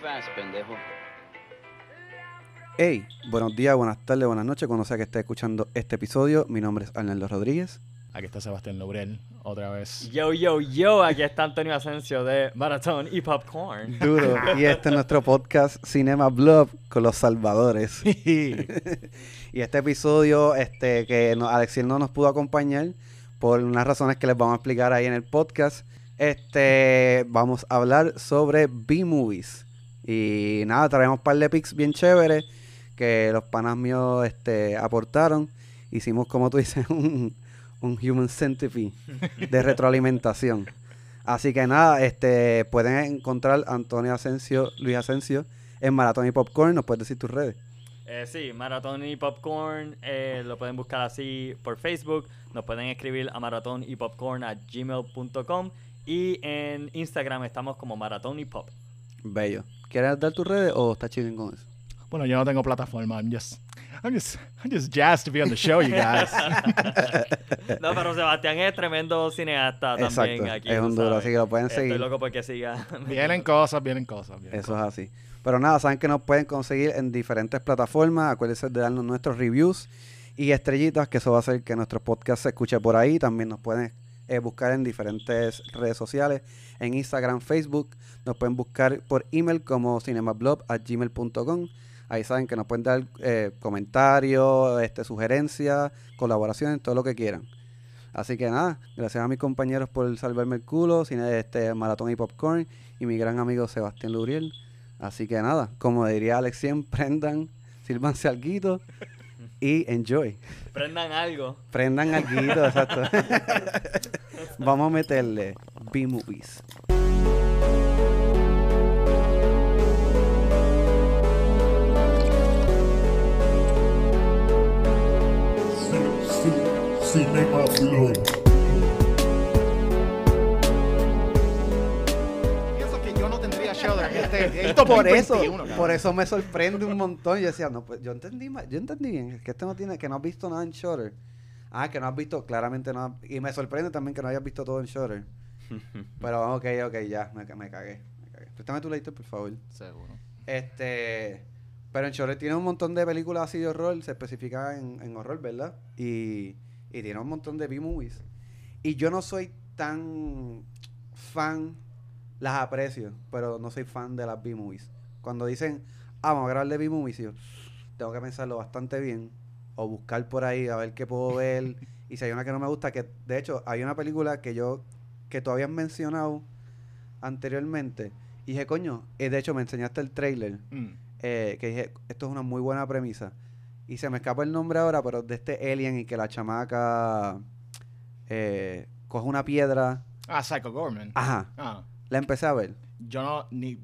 fast, pendejo. Hey, buenos días, buenas tardes, buenas noches, cuando sea que esté escuchando este episodio. Mi nombre es Arnaldo Rodríguez. Aquí está Sebastián Lobrel, otra vez. Yo, yo, yo, aquí está Antonio Asensio de Maratón y Popcorn. Duro. Y este es nuestro podcast Cinema Blog con los salvadores. y este episodio, este, que no, Alexiel no nos pudo acompañar por unas razones que les vamos a explicar ahí en el podcast. Este, vamos a hablar sobre B-movies. Y nada, traemos un par de pics bien chéveres que los panas míos este, aportaron. Hicimos, como tú dices, un, un human centipede de retroalimentación. Así que nada, este pueden encontrar a Antonio Asensio, Luis Asensio en Maratón y Popcorn. ¿Nos puedes decir tus redes? Eh, sí, Maratón y Popcorn, eh, lo pueden buscar así por Facebook. Nos pueden escribir a maratón y popcorn a gmail.com. Y en Instagram estamos como Maratón y Pop. Bello. ¿Quieres dar tus redes o estás chilling con eso? Bueno, yo no tengo plataforma. I'm just, I'm just, I'm just jazzed to be on the show, you guys. No, pero Sebastián es tremendo cineasta también Exacto, aquí. es un duro, sabes. así que lo pueden Estoy seguir. loco porque siga. vienen cosas, vienen cosas. vienen Eso es así. Pero nada, saben que nos pueden conseguir en diferentes plataformas. Acuérdense de darnos nuestros reviews y estrellitas, que eso va a hacer que nuestro podcast se escuche por ahí. También nos pueden eh, buscar en diferentes redes sociales, en Instagram, Facebook. Nos pueden buscar por email como cinemablob.gmail.com. Ahí saben que nos pueden dar eh, comentarios, este, sugerencias, colaboraciones, todo lo que quieran. Así que nada, gracias a mis compañeros por salvarme el culo, cine este maratón y popcorn, y mi gran amigo Sebastián Luriel. Así que nada, como diría Alex 100, prendan, sírvanse alguito y enjoy. Prendan algo. Prendan alguito, exacto. Vamos a meterle B-movies. Cinema Blog. Pienso que yo no tendría de este, esto Por eso, 2021, cabrón. por eso me sorprende un montón. Yo decía, no, pues yo entendí, yo entendí bien, es que este no tiene, que no has visto nada en Shutter. Ah, que no has visto, claramente no. has- Y me sorprende también que no hayas visto todo en Shutter. Pero ok, ok, ya, me, ca- me cagué. Me cagué. Préstame tu lector, por favor. Seguro. Este. Pero en Shutter tiene un montón de películas así de horror, se especifica en, en horror, ¿verdad? Y, y tiene un montón de B-movies. Y yo no soy tan fan, las aprecio, pero no soy fan de las B-movies. Cuando dicen, ah, vamos a grabar de B-movies, yo tengo que pensarlo bastante bien o buscar por ahí a ver qué puedo ver. y si hay una que no me gusta, que de hecho hay una película que yo, que tú habías mencionado anteriormente. Y dije, coño, eh, de hecho me enseñaste el trailer Mm. eh, que dije, esto es una muy buena premisa. Y se me escapa el nombre ahora, pero de este alien y que la chamaca eh, coge una piedra. Ah, Psycho Gorman. Ajá, Ah, la empecé a ver. yo no, ni,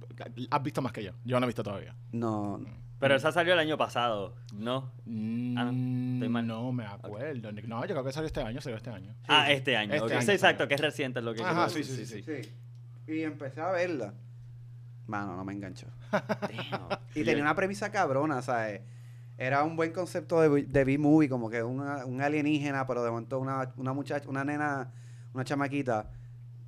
has visto más que yo. Yo no he visto todavía. No, Pero esa salió el año pasado, ¿no? Mm, Ah, no, estoy mal. No me acuerdo. No, yo creo que salió este año, salió este año. Ah, este año. Este año Sí, exacto, que es reciente lo que Ajá, sí, sí, sí, Sí. Y empecé a verla. Mano, no me enganchó. Y tenía una premisa cabrona, ¿sabes? Era un buen concepto de, de B-movie, como que una- un alienígena, pero de momento una, una muchacha, una nena, una chamaquita,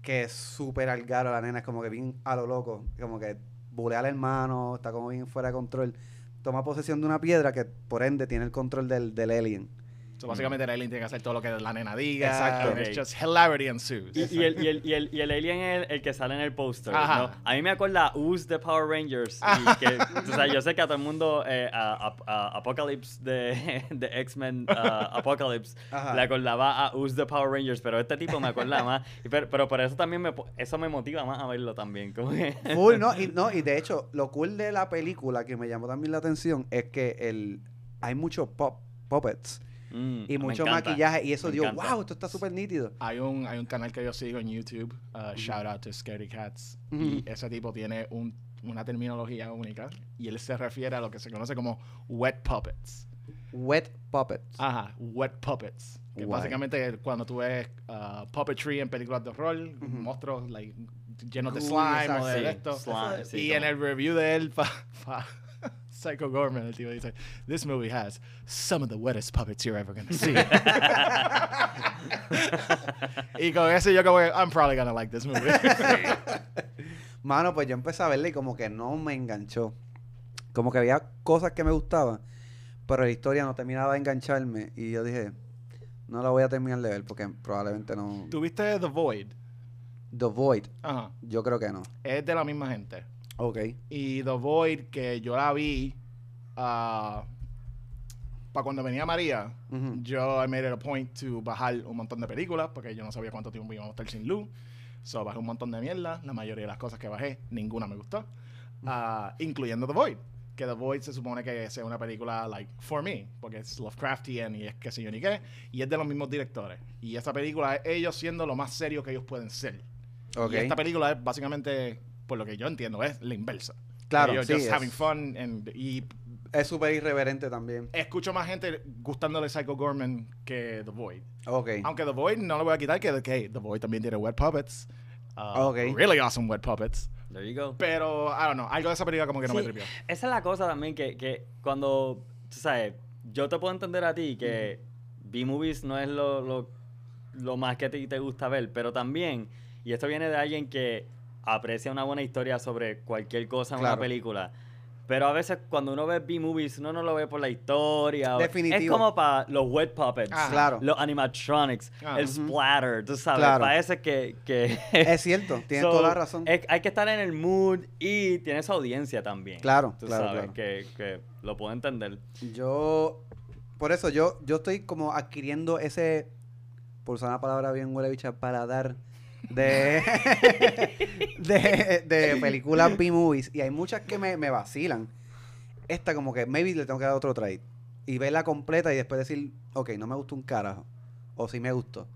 que es súper algaro, la nena es como que bien a lo loco, como que bulea al hermano, está como bien fuera de control. Toma posesión de una piedra que por ende tiene el control del, del alien. So, básicamente el alien tiene que hacer todo lo que la nena diga. Exacto. and It's just hilarity ensues. Y, y el, y, el, y, el, y el alien es el, el que sale en el póster. Ajá. ¿no? A mí me acuerda Us de Power Rangers. Y que, o sea, yo sé que a todo el mundo eh, a, a- a Apocalypse de, de X-Men ah, Apocalypse Ajá. le acordaba a Us de Power Rangers, pero este tipo me acuerda más. Y pero, pero por eso también me, eso me motiva más a verlo también. Como que, Full, ¿no? Y, no, y de hecho, lo cool de la película que me llamó también la atención es que el, hay muchos pop, puppets Mm, y me mucho encanta, maquillaje y eso me dio, encanta. wow, esto está súper nítido. Hay un, hay un canal que yo sigo en YouTube, uh, shout out to Scary Cats, Ujú. y ese tipo tiene un- una terminología única y él se refiere a lo que se conoce como wet puppets. Wet puppets. Ajá, wet puppets. Que Guay. básicamente cuando tú ves uh, puppetry en películas de horror, monstruos like, llenos de slime exacto. o de Sí, esto. slime, sí, y como- en el review de él, pa, pa- Psycho Gorman, el tipo dice, This movie has some of the wettest puppets you're ever gonna see. y con eso yo como, que, I'm probably gonna like this movie. Mano, pues yo empecé a verla y como que no me enganchó. Como que había cosas que me gustaban, pero la historia no terminaba de engancharme. Y yo dije, no la voy a terminar de ver porque probablemente no. ¿Tuviste The Void? The Void, Ajá. yo creo que no. Es de la misma gente. Ok. Y The Void, que yo la vi para cuando venía María, Ujú. yo I made it a point to bajar un montón de películas porque yo no sabía cuánto tiempo íbamos a estar sin luz. So bajé un montón de mierda. La mayoría de las cosas que bajé, ninguna me gustó. Ah, incluyendo The Void. Que The Void se supone que sea una película, like, for me. Porque es Lovecraftian y es qué sé yo ni qué. Y es de los mismos directores. Y esta película es ellos siendo lo más serio que ellos pueden ser. Ok. Y esta película es básicamente, por lo que yo entiendo, es la inversa. Claro, Ellos sí, just es- having fun and- y Es súper irreverente también. escucho más gente gustándole Psycho Gorman que The Void. Ok. Aunque The Void no le voy a quitar que, que The Void también tiene wet puppets. Uh, Ok. Really awesome wet puppets. There you go. Pero, I don't know, algo de esa película como que no me Sí, tripió. Esa es la cosa también que, que cuando, tú sabes, yo te puedo entender a ti que B-movies no es lo, lo, lo más que ti te gusta ver, pero también, y esto viene de alguien que aprecia una buena historia sobre cualquier cosa en Claro. una película. Pero a veces cuando uno ve B-movies, uno no lo ve por la historia. Definitivo. Es como para los wet puppets, Ah. Claro. los animatronics, Ah. el splatter, tú sabes. Claro. Parece que... que Es cierto, tienes So, toda la razón. es- hay que estar en el mood y tiene esa audiencia también. Claro, Tú claro, sabes claro. Que, que lo puedo entender. Yo, por eso, yo, yo estoy como adquiriendo ese, por usar una palabra bien huele bicha, paladar de, de, de películas B-movies. Y hay muchas que me, me vacilan. Esta como que maybe le tengo que dar otro trade. Y verla completa y después decir, ok, no me gustó un carajo. O sí me gustó.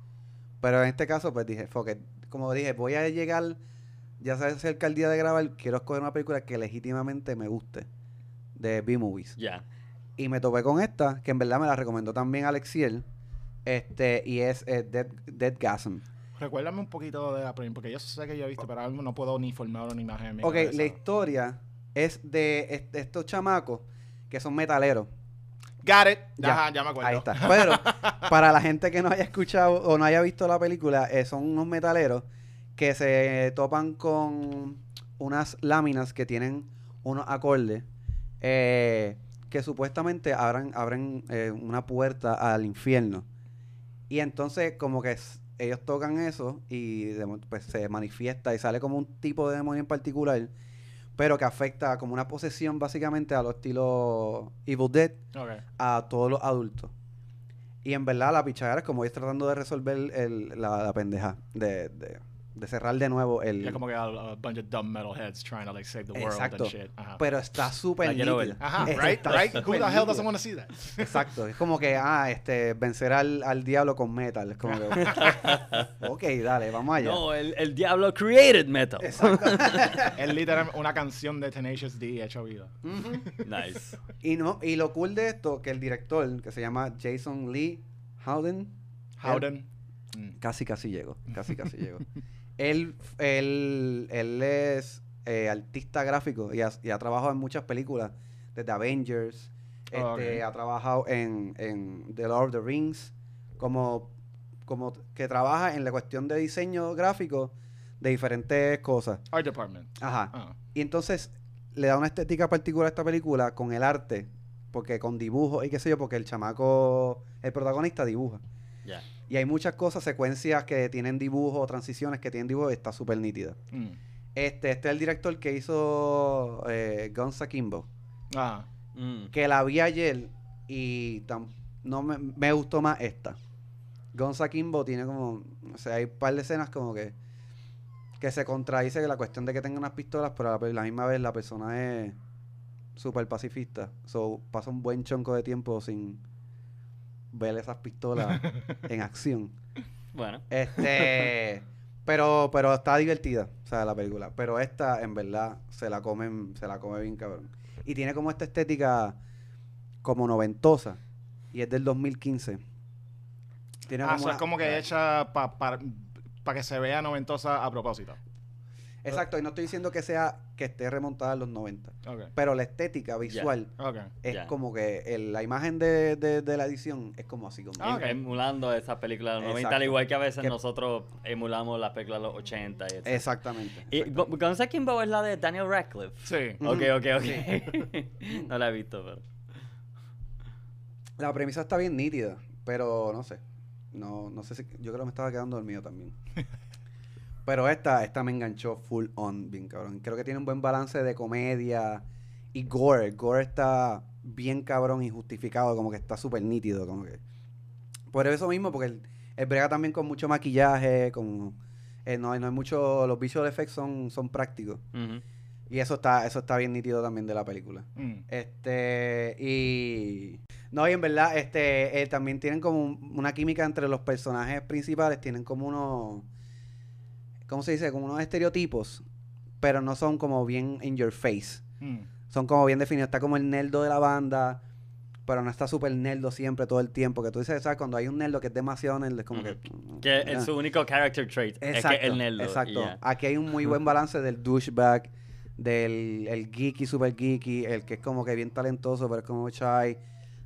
Pero en este caso, pues dije, fuck it. Como dije, voy a llegar, ya sabes, cerca el día de grabar, quiero escoger una película que legítimamente me guste. De B-movies. Ya. Y me topé con esta, que en verdad me la recomendó también Alexiel. Este, y es eh, Dead, Deadgasm. Recuérdame un poquito de la película, porque yo sé que yo he visto, pero ahora mismo no puedo ni formar una imagen en mi Ok, cabeza. la historia es de est- estos chamacos que son metaleros. Got it. Ya. Ajá, ya me acuerdo. Ahí está. Pero para la gente que no haya escuchado o no haya visto la película, eh, son unos metaleros que se topan con unas láminas que tienen unos acordes eh, que supuestamente abran, abren eh, una puerta al infierno. Y entonces como que ellos tocan eso y de pues se manifiesta y sale como un tipo de demonio en particular, pero que afecta como una posesión básicamente a los estilos Evil Dead a todos los adultos. Y en verdad la pichadera es como ellos tratando de resolver el- la, la pendeja, de, de, de cerrar de nuevo el... Ya como que a, a bunch of dumb metalheads trying to like save the world Exacto. and shit. Ajá. Pero está súper nítida. Ajá, Está right, right. Who the hell doesn't want to see that? Exacto, es como que, ah, este, vencer al, al diablo con metal. Es como que, ok, dale, vamos allá. No, el, el diablo created metal. Exacto. es literalmente una canción de Tenacious D hecho vida. Ujú. Nice. y, no, y lo cool de esto, que el director, que se llama Jason Lee Howden, Howden. Mm. Casi, casi llego. Casi, casi llego. Él, él, él es eh, artista gráfico y ha, y ha trabajado en muchas películas, desde Avengers. Oh, este. Ha trabajado en, en The Lord of the Rings, como, como que trabaja en la cuestión de diseño gráfico de diferentes cosas. Art Department. Ajá. Ah. Y entonces le da una estética particular a esta película con el arte, porque con dibujos y qué sé yo, porque el chamaco, el protagonista dibuja. Ya. Y hay muchas cosas, secuencias que tienen dibujos, transiciones que tienen dibujos, y está súper nítida. Mm. Este, este es el director que hizo eh, Guns Akimbo, Ah. Mm. que la vi ayer y tam- no me, me gustó más esta. Guns Akimbo tiene como, o sea, hay un par de escenas como que que se contradice que la cuestión de que tenga unas pistolas, pero a la, la misma vez la persona es súper pacifista. So, pasa un buen chonco de tiempo sin ver esas pistolas en acción. Bueno. Este, pero, pero está divertida, o sea, la película. Pero esta, en verdad, se la comen, se la come bien cabrón. Y tiene como esta estética como noventosa. Y es del 2015. Tiene Ah, como eso una- es como que hecha para que se vea noventosa a propósito. Exacto, y no estoy diciendo que sea que esté remontada a los 90. Ok. Pero la estética visual es como que el- la imagen de, de- de la edición es como así. Como Ah, ok. Emulando esas películas de los 90, al igual que a veces Que- nosotros emulamos las películas de los 80 y etc. Exactamente. Y Guns Akimbo es la de Daniel Radcliffe. Sí. Ok, ok, ok. no la he visto, pero. La premisa está bien nítida, pero no sé. No, no sé si. Yo creo que me estaba quedando dormido también. pero esta, esta me enganchó full on, bien cabrón. Creo que tiene un buen balance de comedia y gore. El gore está bien cabrón y justificado, como que está súper nítido, como que. Por eso mismo, porque el, el brega también con mucho maquillaje, con. eh, no, hay- no hay mucho. Los visual effects son, son prácticos. Y eso está, eso está bien nítido también de la película. Mm. Este, y. No, y en verdad, este, eh, también tienen como un- una química entre los personajes principales, tienen como unos. ¿Cómo se dice? Como unos estereotipos, pero no son como bien in your face. Mm. Son como bien definidos. Está como el nerdo de la banda, pero no está súper nerdo siempre, todo el tiempo. Que tú dices, ¿sabes? Cuando hay un nerdo que es demasiado nerdo, es como que. Que Ah. es su único character trait. es que el nerdo. Exacto. Aquí hay un muy buen balance del douchebag, del el geeky, super geeky, el que es como que bien talentoso, pero es como shy.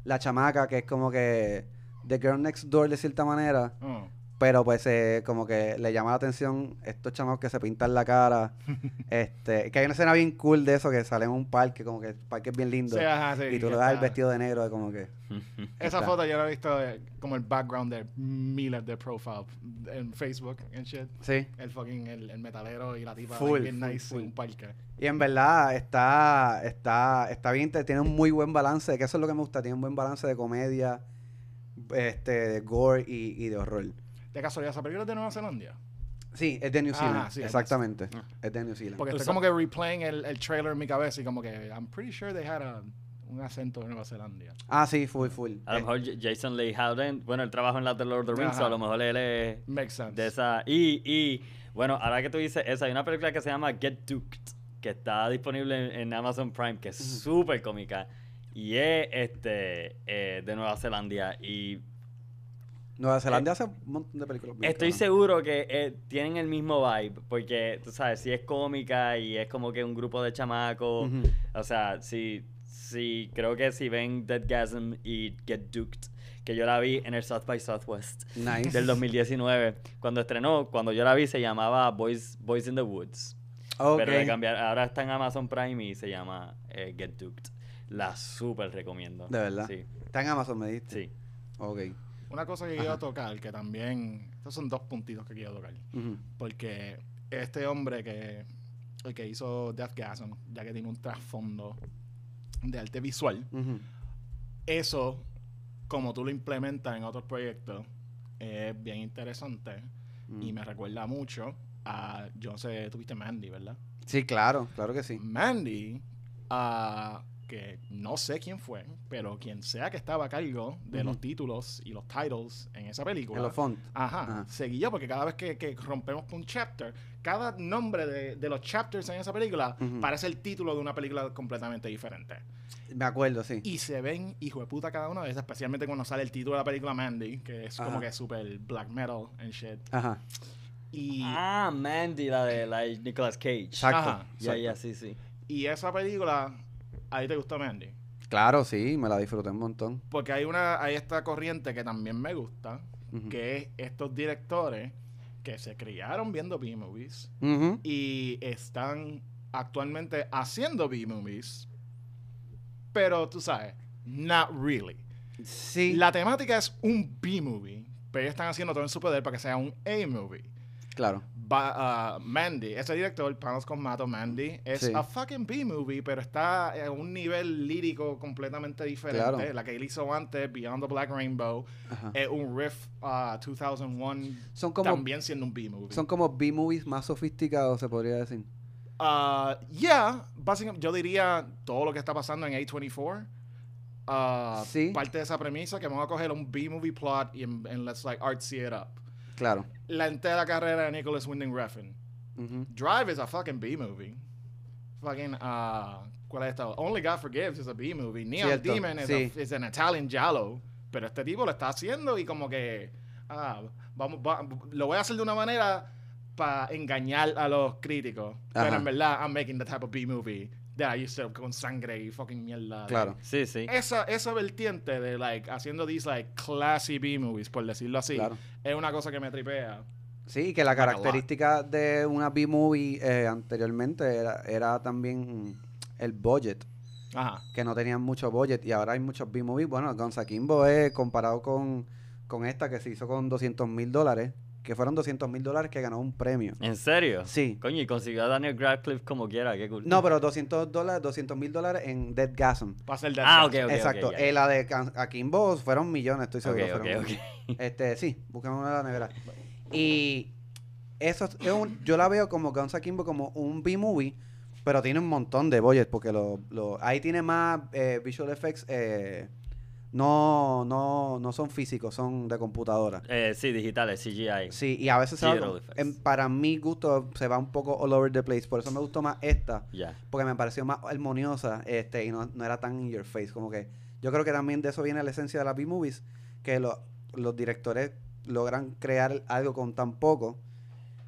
La chamaca, que es como que The Girl Next Door de cierta manera, Oh. Pero pues eh, como que le llama la atención estos chamacos que se pintan la cara. este Que hay una escena bien cool de eso, que sale en un parque, como que el parque es bien lindo. Sí, ajá, sí, y tú le das el vestido de negro, de como que... Esa Está. foto yo la he visto eh, como el background de miles de profiles en Facebook and shit. Sí. El fucking, el, el metalero y la tipa Full, bien full, nice full. en un parque. Y en verdad está, está, está bien, tiene un muy buen balance, que eso es lo que me gusta, tiene un buen balance de comedia, este, de gore y, y de horror. De casualidad, ¿esa película es de Nueva Zelanda? Sí, es de New Zealand, Ajá, sí, exactamente, es de New Zealand. Porque estoy como que replaying el, el trailer en mi cabeza y como que I'm pretty sure they had a- un acento de Nueva Zelanda. Ah, sí, full, full. A lo mejor Jason Lee Howden, bueno, él trabaja en la de Lord of the Rings, a lo mejor él es Makes sense. de esa. Y, y, bueno, ahora que tú dices eso, hay una película que se llama Get Duked, que está disponible en, en Amazon Prime, que es súper cómica. Y es este eh, de Nueva Zelanda. Y Nueva Zelanda hace un montón de películas. Estoy seguro que eh, tienen el mismo vibe, porque tú sabes, si es cómica y es como que un grupo de chamacos, o sea, si, si creo que si ven Deadgasm y Get Duked, que yo la vi en el South by Southwest Nice. del 2019, cuando estrenó, cuando yo la vi se llamaba Boys, Boys in the Woods, Ok. pero le cambiaron, ahora está en Amazon Prime y se llama eh, Get Duked. La súper recomiendo. ¿De verdad? Sí, Está en Amazon, me diste. sí. Ok. Una cosa que quiero tocar, que también... Estos son dos puntitos que quiero tocar. Porque este hombre que... El que hizo Deathgasm, ya que tiene un trasfondo de arte visual, eso, como tú lo implementas en otros proyectos, es bien interesante. Y me recuerda mucho a... Yo no sé, tuviste Mandy, ¿verdad? Sí, claro, claro que sí. Mandy, ah, que no sé quién fue, pero quien sea que estaba a cargo de los Ujú. títulos y los titles en esa película. En los fonts. Ajá, Ajá. seguía porque cada vez que, que rompemos un chapter, cada nombre de, de los chapters en esa película Ujú. parece el título de una película completamente diferente. Me acuerdo, sí. Y se ven hijo de puta cada una de esas, especialmente cuando sale el título de la película Mandy, que es como que súper black metal and shit. Ajá. Y, Ah, Mandy, la de, la de Nicolas Cage. Exacto. Ajá. Ya, ya, sí, sí. y esa película, ¿ahí te gustó Mandy? Claro, sí, me la disfruté un montón. Porque hay una, hay esta corriente que también me gusta, que es estos directores que se criaron viendo B-movies y están actualmente haciendo B-movies, pero tú sabes, not really. Sí. La temática es un B-movie, pero ellos están haciendo todo en su poder para que sea un A-movie. Claro. Ah, Mandy, ese director, Panos con Mato, Mandy, es Sí. a fucking B-movie, pero está a un nivel lírico completamente diferente. Claro. La que él hizo antes, Beyond the Black Rainbow, Ajá. es un riff ah, 2001, Son como, también siendo un B-movie. son como B-movies más sofisticados, se podría decir. Ah, yeah, básicamente yo diría todo lo que está pasando en A24. ah, Sí. Parte de esa premisa que vamos a coger un B-movie plot y en let's like artsy it up. Claro. La entera carrera de Nicholas Winding Refn. Drive is a fucking B-movie. Fucking, uh, ¿cuál es esta? Only God Forgives is a B-movie. Neon Cierto, Demon is, sí. a, is an Italian Giallo. Pero este tipo lo está haciendo y como que, ah, vamos, va- lo voy a hacer de una manera para engañar a los críticos. Ajá. Pero en verdad, I'm making the type of B-movie I used to con sangre y fucking mierda. Claro. Sí, sí. Esa, esa vertiente de, like, haciendo these, like, classy B-movies, por decirlo así, Claro. es una cosa que me tripea. Sí, que la Like característica de una B-movie eh, anteriormente era, era también el budget, Ajá. que no tenían mucho budget y ahora hay muchos B-movies. Bueno, Gonza Kimbo es comparado con, con esta que se hizo con 200 mil dólares, que fueron 200 mil dólares que ganó un premio. ¿En serio? Sí. Coño, y consiguió a Daniel Radcliffe como quiera, qué cool. No, pero 200 dólares, 200 mil dólares en Dead Gasm. Para ser de Ah, ok, ok. Exacto. ya, Eh, ya. la de Akimbo fueron millones, estoy seguro. Ok, fueron ok, ok. Este, sí, buscamos una de la nevera. Y eso es un, yo la veo como Guns Akimbo como un B-movie, pero tiene un montón de budget porque lo, lo- ahí tiene más eh, visual effects, eh, no, no, no son físicos, son de computadora. Eh, sí, digitales, CGI. Sí, y a veces se va en- para mi gusto se va un poco all over the place, por eso me gustó más esta, porque me pareció más armoniosa este y no, no era tan in your face, como que yo creo que también de eso viene la esencia de las B-movies, que lo- los directores logran crear algo con tan poco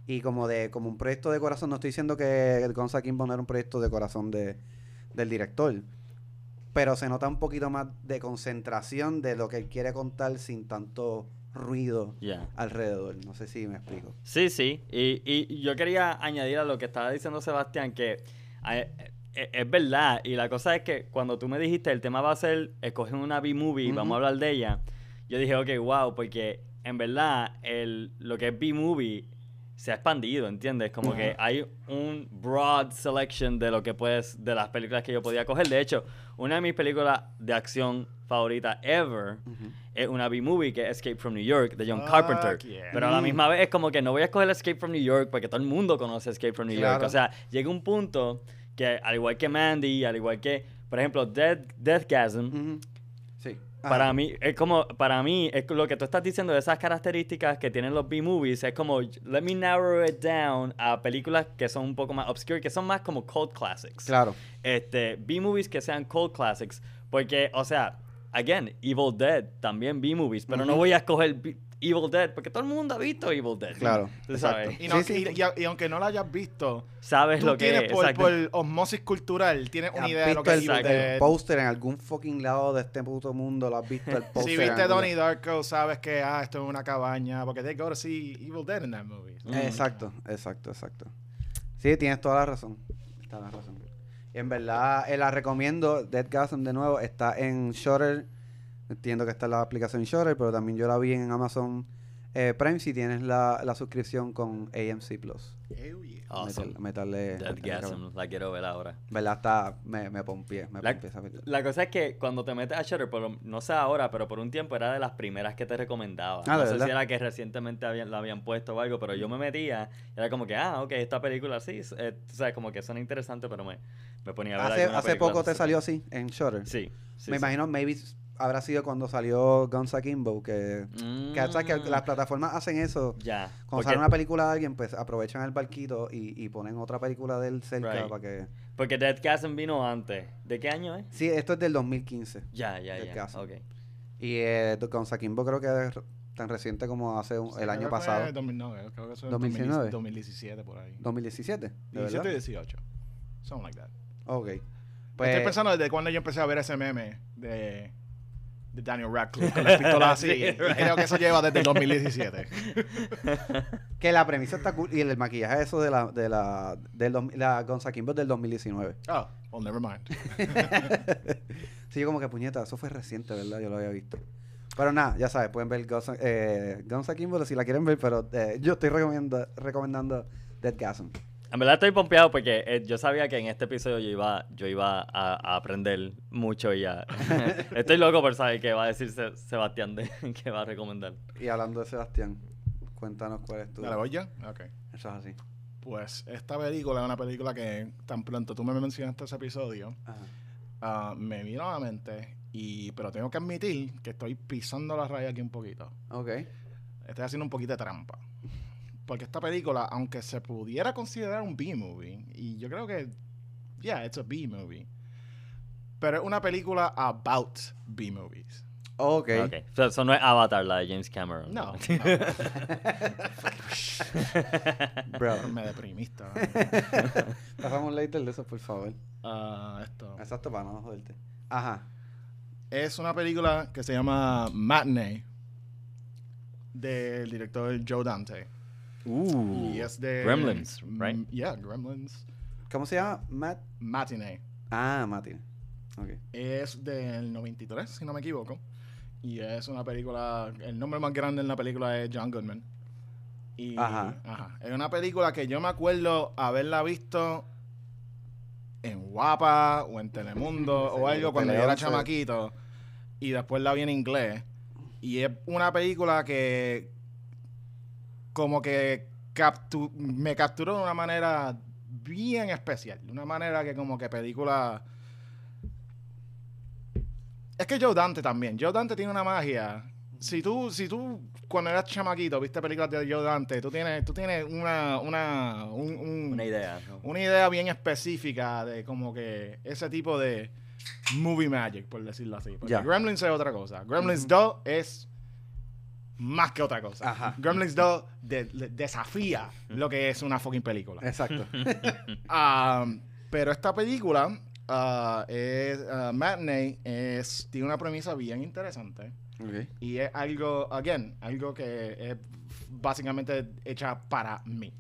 y como de como un proyecto de corazón, no estoy diciendo que Gonza Kimbo no era un proyecto de corazón de, del director, pero se nota un poquito más de concentración de lo que él quiere contar sin tanto ruido Ya. alrededor, no sé si me explico. Sí, sí. Y, y yo quería añadir a lo que estaba diciendo Sebastián que eh, eh, es verdad. Y la cosa es que cuando tú me dijiste el tema va a ser escoger una B-movie, Ujú. vamos a hablar de ella, yo dije, ok, wow, porque en verdad el, lo que es B-movie se ha expandido, ¿entiendes? Como que hay un broad selection de lo que puedes, de las películas que yo podía coger. De hecho, una de mis películas de acción favoritas ever es una B-movie que es Escape from New York de John Fuck Carpenter. yeah. Pero a la Mm. misma vez es como que no voy a escoger Escape from New York porque todo el mundo conoce Escape from New York. O sea, llega un punto que al igual que Mandy, al igual que, por ejemplo, Death, Deathgasm. Para mí, es como, para mí, es lo que tú estás diciendo de esas características que tienen los B-movies, es como, let me narrow it down a películas que son un poco más obscure, que son más como cult classics. Claro. Este, B-movies que sean cult classics, porque, o sea, again, Evil Dead, también B-movies, pero no Ujú. voy a escoger Evil Dead, porque todo el mundo ha visto Evil Dead. Claro, sabes, Y, no- Sí, sí. y- y- y aunque no la hayas visto, sabes tú lo que tienes es. por, por osmosis cultural, tienes una ¿Has idea de lo que es Evil el póster en algún fucking lado de este puto mundo? ¿Lo has visto el póster? Si viste Donnie Darko, sabes que ah, esto es una cabaña, porque they go to see Evil Dead in that movie. Mm. Exacto, exacto, exacto. Sí, tienes toda la razón. Toda la razón. Y en verdad, eh, la recomiendo. Dead Gasm de nuevo está en Shutter. Entiendo que está la aplicación Shutter, pero también yo la vi en Amazon eh, Prime si tienes la, la suscripción con AMC Plus. Yeah. Awesome. Meterle- meterle la quiero ver ahora. ¿Verdad? Está, me, me pompié, me La, pompié esa la cosa es que cuando te metes a Shutter, por lo- no sé ahora, pero por un tiempo era de las primeras que te recomendaba. Ah, no ¿de sé verdad? si era que recientemente habían, la habían puesto o algo, pero yo me metía y era como que, ah, ok, esta película sí, eh, como que suena interesante, pero me, me ponía a ver Hace, hace poco te salió así, en Shutter. Sí. sí, me sí. imagino, maybe habrá sido cuando salió Guns Akimbo, que, que, que Mm, las plataformas hacen eso. Ya. Cuando Porque, sale una película de alguien, pues aprovechan el barquito y, y ponen otra película de él cerca Right. para que... porque Deathgasm vino antes. ¿De qué año es? Sí, esto es del 2015. Ya, ya, Del ya. caso. Ok. Y eh, Guns Akimbo creo que es tan reciente como hace un- Sí, el año pasado. fue 2009, creo que eso es 2019. 2017 por ahí. 2017, ¿de 17 y verdad? 18. Something like that. Ok. Pues, Estoy pensando desde cuando yo empecé a ver ese meme de, de Daniel Radcliffe con las pistolas así. Sí, y right. creo que eso lleva desde el 2017. que la premisa está cool y el maquillaje eso de la, de la, del, dos- la Guns Akimbo es del 2019. Oh, well, never mind. Sí, yo como que puñeta, eso fue reciente, ¿verdad? Yo lo había visto. Pero nada, ya sabes, pueden ver Guns, eh, Akimbo si la quieren ver, pero eh, yo estoy recomendando, recomendando Dead Gasm. En verdad estoy pompeado porque eh, yo sabía que en este episodio yo iba, yo iba a, a aprender mucho y ya. estoy loco por saber qué va a decir Se- Sebastián de qué va a recomendar. Y hablando de Sebastián, cuéntanos cuál es tu... ¿Dale, voy ya? Ok. Eso es así. Pues esta película es una película que tan pronto tú me mencionaste ese episodio, Ajá. ah, me vino a la mente, y, pero tengo que admitir que estoy pisando la raya aquí un poquito. Ok. Estoy haciendo un poquito de trampa. Porque esta película, aunque se pudiera considerar un B-movie, y yo creo que, yeah, it's a B-movie, pero es una película about B-movies. Ok. Ok. So, Eso no es Avatar, la de James Cameron. No, Bro. me deprimiste. Pasamos later de eso, por favor. Ah, esto. Exacto, para no joderte. Ajá. Es una película que se llama Matinee del director Joe Dante. Y es de Gremlins, Mm, right? Yeah, Gremlins. ¿Cómo se llama? Matt. Matinee. Ah, Mati. Ok. Es del 93, si no me equivoco. Y es una película. El nombre más grande en la película es John Goodman. Y, Ajá. ajá. Es una película que yo me acuerdo haberla visto en Guapa o en Telemundo o algo cuando yo era Tele 11. chamaquito. Y después la vi en inglés. Y es una película que. Como que captu- me capturó de una manera bien especial. De una manera que, como que película. Es que Joe Dante también. Joe Dante tiene una magia. Si tú, si tú cuando eras chamaquito viste películas de Joe Dante, tú tienes, tú tienes una, una, un- un- una idea. ¿no? una idea bien específica de como que ese tipo de movie magic, por decirlo así. Porque. Gremlins es otra cosa. Gremlins 2 es más que otra cosa. Ajá. Gremlins 2 de- de- desafía lo que es una fucking película. Exacto. Ah, pero esta película, ah, es, ah, Matinee, es, tiene una premisa bien interesante. ok. Y es algo, again, algo que es básicamente hecha para mí.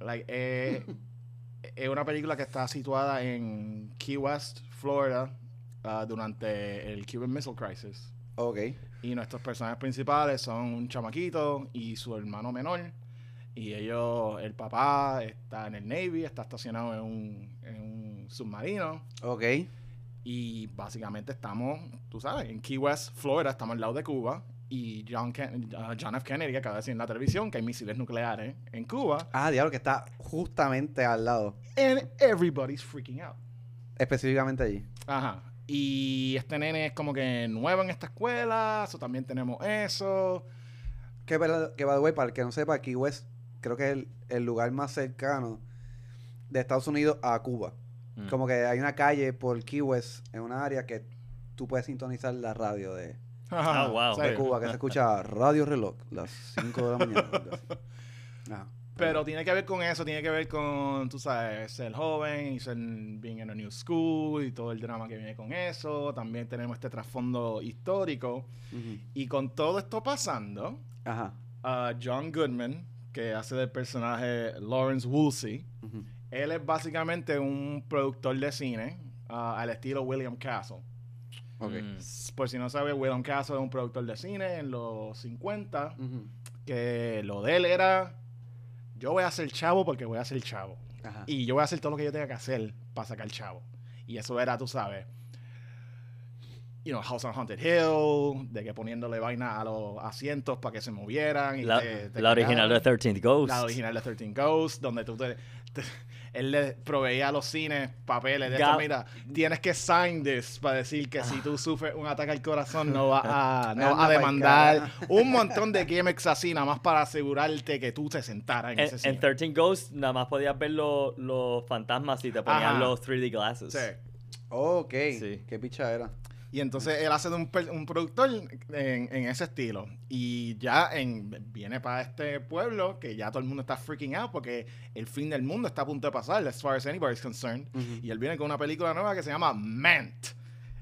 Like, eh, es una película que está situada en Key West, Florida, ah, durante el Cuban Missile Crisis. Ok. Y nuestros personajes principales son un chamaquito y su hermano menor. Y ellos, el papá está en el Navy, está estacionado en un, en un submarino. Ok. Y básicamente estamos, tú sabes, en Key West, Florida, estamos al lado de Cuba. Y John, Ken- uh, John F. Kennedy acaba de decir en la televisión que hay misiles nucleares en Cuba. Ah, diablo, que está justamente al lado. And everybody's freaking out. Específicamente allí. Ajá. Y este nene es como que nuevo en esta escuela. Eso también tenemos eso. Que, verdad- que by the way, para el que no sepa, Key West creo que es el, el lugar más cercano de Estados Unidos a Cuba. Mm. Como que hay una calle por Key West, en una área que tú puedes sintonizar la radio de, Ah, wow. ¿En de? Cuba, que se escucha Radio Reloj, las 5 de la mañana. Ajá. Pero tiene que ver con eso, tiene que ver con, tú sabes, ser joven y ser being in a new school y todo el drama que viene con eso. También tenemos este trasfondo histórico. Ujú. Y con todo esto pasando, Ajá. a John Goodman, que hace del personaje Lawrence Woolsey, él es básicamente un productor de cine ah, al estilo William Castle. Ok. Mm. Por si no sabe, William Castle es un productor de cine en los 50, Ujú. que lo de él era, yo voy a ser chavo porque voy a ser chavo. Ajá. Y yo voy a hacer todo lo que yo tenga que hacer para sacar chavo. Y eso era, tú sabes, you know, House on Haunted Hill, de que poniéndole vaina a los asientos para que se movieran. Y La, te- te la original de cagaban. 13th Ghost. La original de 13 Ghosts, donde tú te, te- él le proveía a los cines papeles de esto, mira, tienes que sign this para decir que si tú sufres un ataque al corazón no vas a, no a demandar un montón de gimmicks así, nada más para asegurarte que tú te sentaras en, En, ese en cine. 13 Ghosts nada más podías ver lo- los fantasmas y te ponían Ajá. los 3D glasses. Sí. Ok. Sí. Qué picha era. Y entonces él hace de un, un productor en, en ese estilo. Y ya en, viene para este pueblo que ya todo el mundo está freaking out porque el fin del mundo está a punto de pasar, as far as anybody's concerned. Ujú. Y él viene con una película nueva que se llama Mant.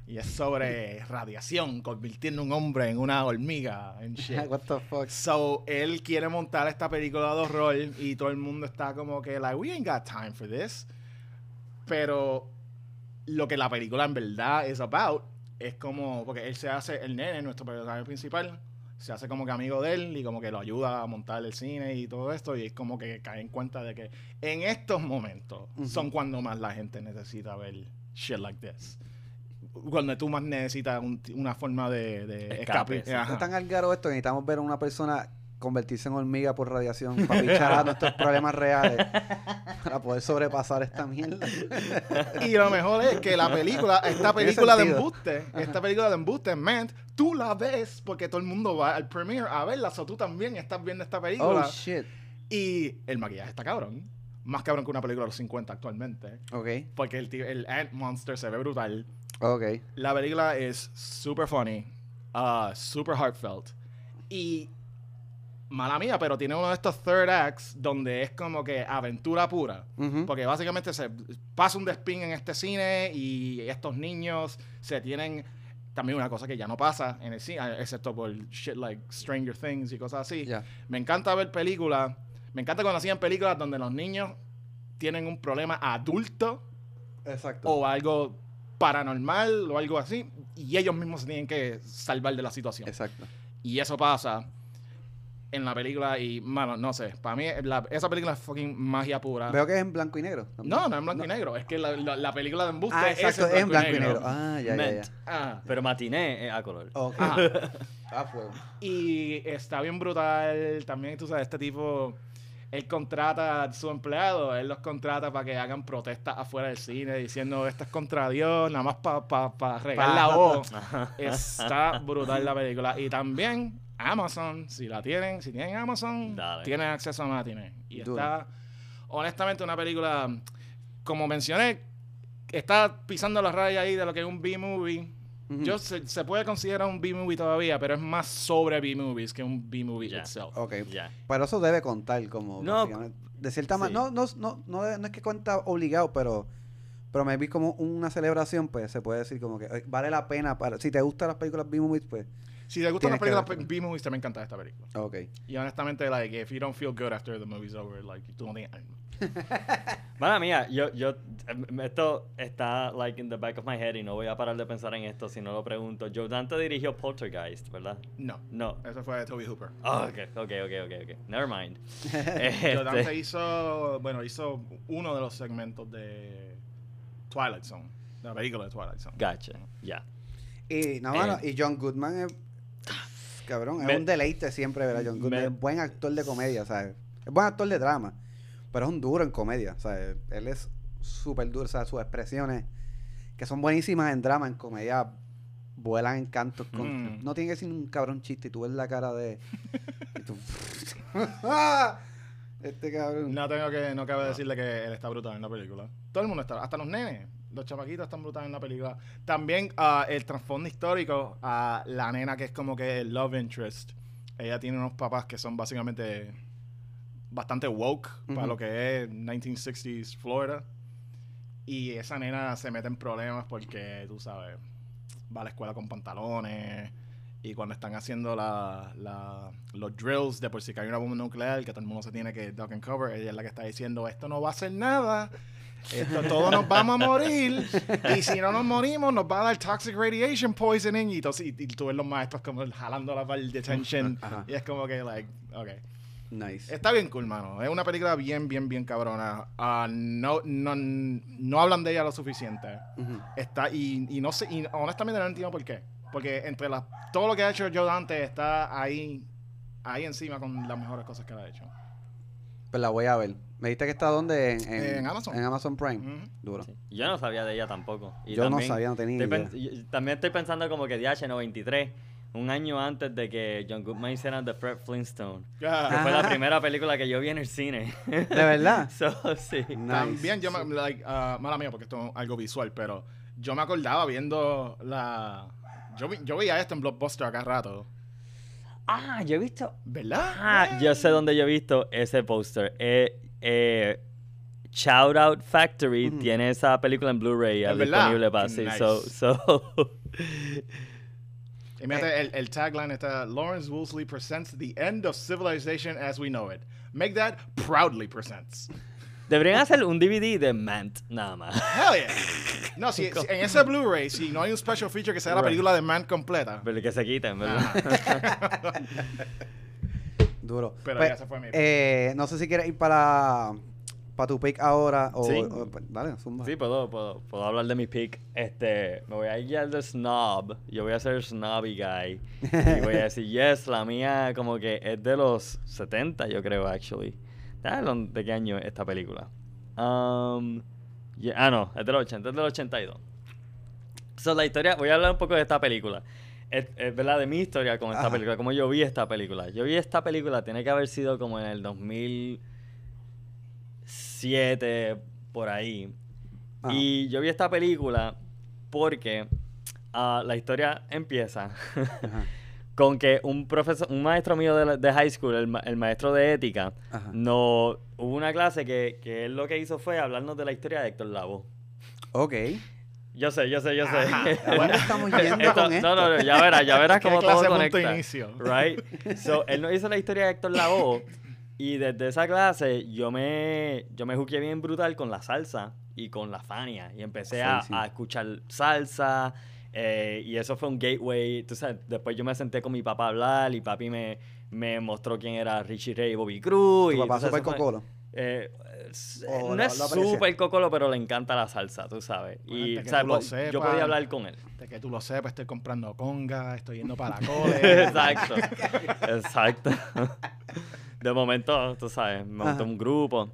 Y es sobre radiación, convirtiendo un hombre en una hormiga. And shit. What the fuck? So, él quiere montar esta película de horror y todo el mundo está como que, like, we ain't got time for this. Pero lo que la película en verdad es about es como, porque él se hace, el nene, nuestro personaje principal, se hace como que amigo de él y como que lo ayuda a montar el cine y todo esto y es como que cae en cuenta de que en estos momentos son cuando más la gente necesita ver shit like this. Cuando tú más necesitas un- una forma de, de Escape, escape. sí. Ajá. Es tan algaro esto que necesitamos ver a una persona convertirse en hormiga por radiación para pichar a nuestros problemas reales para poder sobrepasar esta mierda. Y lo mejor es que la película, esta película de embuste, esta película de embuste, man, tú la ves porque todo el mundo va al premiere a verla, o tú también estás viendo esta película. Oh shit. y el maquillaje está cabrón. Más cabrón que una película de los 50 actualmente. Ok, Porque el, el Ant Monster se ve brutal. ok. La película es super funny. Uh, super heartfelt. Y mala mía, pero tiene uno de estos third acts donde es como que aventura pura. Ujú. Porque básicamente se pasa un despín en este cine y estos niños se tienen también una cosa que ya no pasa en el cine, excepto por shit like Stranger Things y cosas así. Ya. Me encanta ver películas, me encanta cuando hacían películas donde los niños tienen un problema adulto Exacto. o algo paranormal o algo así y ellos mismos se tienen que salvar de la situación. Exacto. Y eso pasa en la película y, mano, no sé, para mí la- esa película es fucking magia pura. Veo que es en blanco y negro. No, no es en blanco y negro. Es que la, la- la película de embuste Ah, es exacto, en es en blanco y negro. Ah, ya, ya, ya. Ah. Pero matiné es a color. Ok. Ajá. Ah, fuego. Y está bien brutal. También, tú sabes, este tipo, él contrata a su empleado, él los contrata para que hagan protestas afuera del cine diciendo esto es contra Dios, nada más para pa, pa regar Pa- la pa- voz. Está brutal la película. Y también Amazon, si la tienen, si tienen Amazon, Dale. tienen acceso a Matinee. Y Duro. está, honestamente, una película, como mencioné, está pisando la raya ahí de lo que es un B-movie. Yo se, se puede considerar un B-movie todavía, pero es más sobre B-movies que un B-movie Ya. itself. Ok. Ya. Pero eso debe contar como. No, de cierta sí. manera. No, no, no, no, no es que cuenta obligado, pero. Pero me vi como una celebración, pues se puede decir como que eh, vale la pena para. Si te gustan las películas B-movies, pues. Si te gustan las películas verla. B-movies, te me encanta esta película. Ok. Y honestamente, like, if you don't feel good after the movie's over, like, tú no tienes ánimo. Mala mía, yo, yo, em, esto está like in the back of my head y no voy a parar de pensar en esto si no lo pregunto. Joe Dante dirigió Poltergeist, ¿verdad? No. No. Eso fue Toby Hooper. Oh, ok, ok, ok, ok, ok. Never mind. Joe Dante Este, hizo, bueno, hizo uno de los segmentos de Twilight Zone, de la película de Twilight Zone. Gotcha, ya. Y, no, Eh. y John Goodman es. Cabrón, es un deleite siempre ver a John Goodman. me- es buen actor de comedia, ¿sabes? Es buen actor de drama, pero es un duro en comedia, ¿sabes? Él es súper duro, sea, sus expresiones, que son buenísimas en drama, en comedia, vuelan en cantos. Con, Mm. No tiene que ser un cabrón chiste y tú ves la cara de. y tú, este cabrón. No tengo que, no cabe decirle que él está brutal en la película. Todo el mundo está, hasta los nenes, los chamaquitos están brutales en la película. También ah, el trasfondo histórico a la nena que es como que el love interest. Ella tiene unos papás que son básicamente bastante woke para lo que es 1960s Florida. Y esa nena se mete en problemas porque, tú sabes, va a la escuela con pantalones. Y cuando están haciendo la, la- los drills de por si cae una bomba nuclear, que todo el mundo se tiene que duck and cover, ella es la que está diciendo, esto no va a hacer nada. Esto, todos nos vamos a morir. Y si no nos morimos, nos va a dar toxic radiation poisoning. Y, entonces, y, y tú ves los maestros como jalando la el detention. Ajá. y es como que, like, ok. Nice. Está bien cool, mano. Es una película bien, bien, bien cabrona. Ah, no, no, no hablan de ella lo suficiente. Ujú. Está, y, y no sé, y honestamente no entiendo por qué. Porque entre las, todo lo que ha hecho Joe Dante está ahí, ahí encima con las mejores cosas que ha hecho. Pues la voy a ver. ¿Me dijiste que está dónde? En, En Amazon. En Amazon Prime. Duro. Sí. Yo no sabía de ella tampoco. Y Yo no sabía, no tenía estoy idea. También estoy pensando como que DH93, un año antes de que John Goodman hiciera The Fred Flintstone. Que Ah, fue la primera película que yo vi en el cine. ¿De verdad? so, sí. Nice. También yo me, like, ah, mala mía porque esto es algo visual, pero yo me acordaba viendo la... Yo, vi- yo veía esto en Blockbuster acá rato. Ah, yo he visto. ¿Verdad? Ah, yo sé dónde yo he visto ese póster. Eh, eh, Shout Out Factory Ujú. tiene esa película en Blu-ray disponible para sí. Nice. So, so Y mírate, el, el tagline está Lawrence Woolsey presents the end of civilization as we know it. Make that proudly presents. deberían hacer un DVD de Mant nada más. Hell yeah. No, si, si- en ese Blu-ray, si no hay un special feature que sea la Right. película de Man completa. Pero que se quiten, ¿verdad? Duro. Pero Pues, ya se fue mi- eh, no sé si quieres ir para, para tu pick ahora o... Sí. o- pues, dale, zumba. Sí, puedo, puedo, puedo hablar de mi pick. Este, me voy a ir al de snob. Yo voy a ser snobby guy. Y voy a decir, yes, la mía como que es de los 70, yo creo, actually. Ver ¿De qué año es esta película? Um, yeah, ah, no, es del 80, es del 82. So, la historia, voy a hablar un poco de esta película. Es, es verdad de mi historia con esta Ajá. película, cómo yo vi esta película. Yo vi esta película, tiene que haber sido como en el 2007, por ahí. Ajá. Y yo vi esta película porque ah, la historia empieza con que un profesor, un maestro mío de, la- de high school, el, ma- el maestro de ética, Ajá. no hubo una clase que, que él lo que hizo fue hablarnos de la historia de Héctor Lavoe. Ok. Yo sé, yo sé, yo sé. Ajá. ¿A dónde estamos yendo Esto- con esto? no, no, no, ya verás, ya verás ¿Qué cómo todo punto conecta. inicio? Right? So, él nos hizo la historia de Héctor Lavoe y desde esa clase yo me, yo me juqué bien brutal con la salsa y con la Fania y empecé a, Sí, a escuchar salsa eh, y eso fue un gateway. Tú sabes, después yo me senté con mi papá a hablar y papi me, me mostró quién era Richie Ray y Bobby Cruz. ¿Tu y papá entonces fue- cocolo? eh, O no lo- es súper cocolo, pero le encanta la salsa, tú sabes. Bueno, y hasta que ¿sabes? tú lo Pues, yo podía hablar con él. De que tú lo sepas, estoy comprando conga, estoy yendo para la cole. Exacto. Exacto. De momento, tú sabes, me monté un grupo.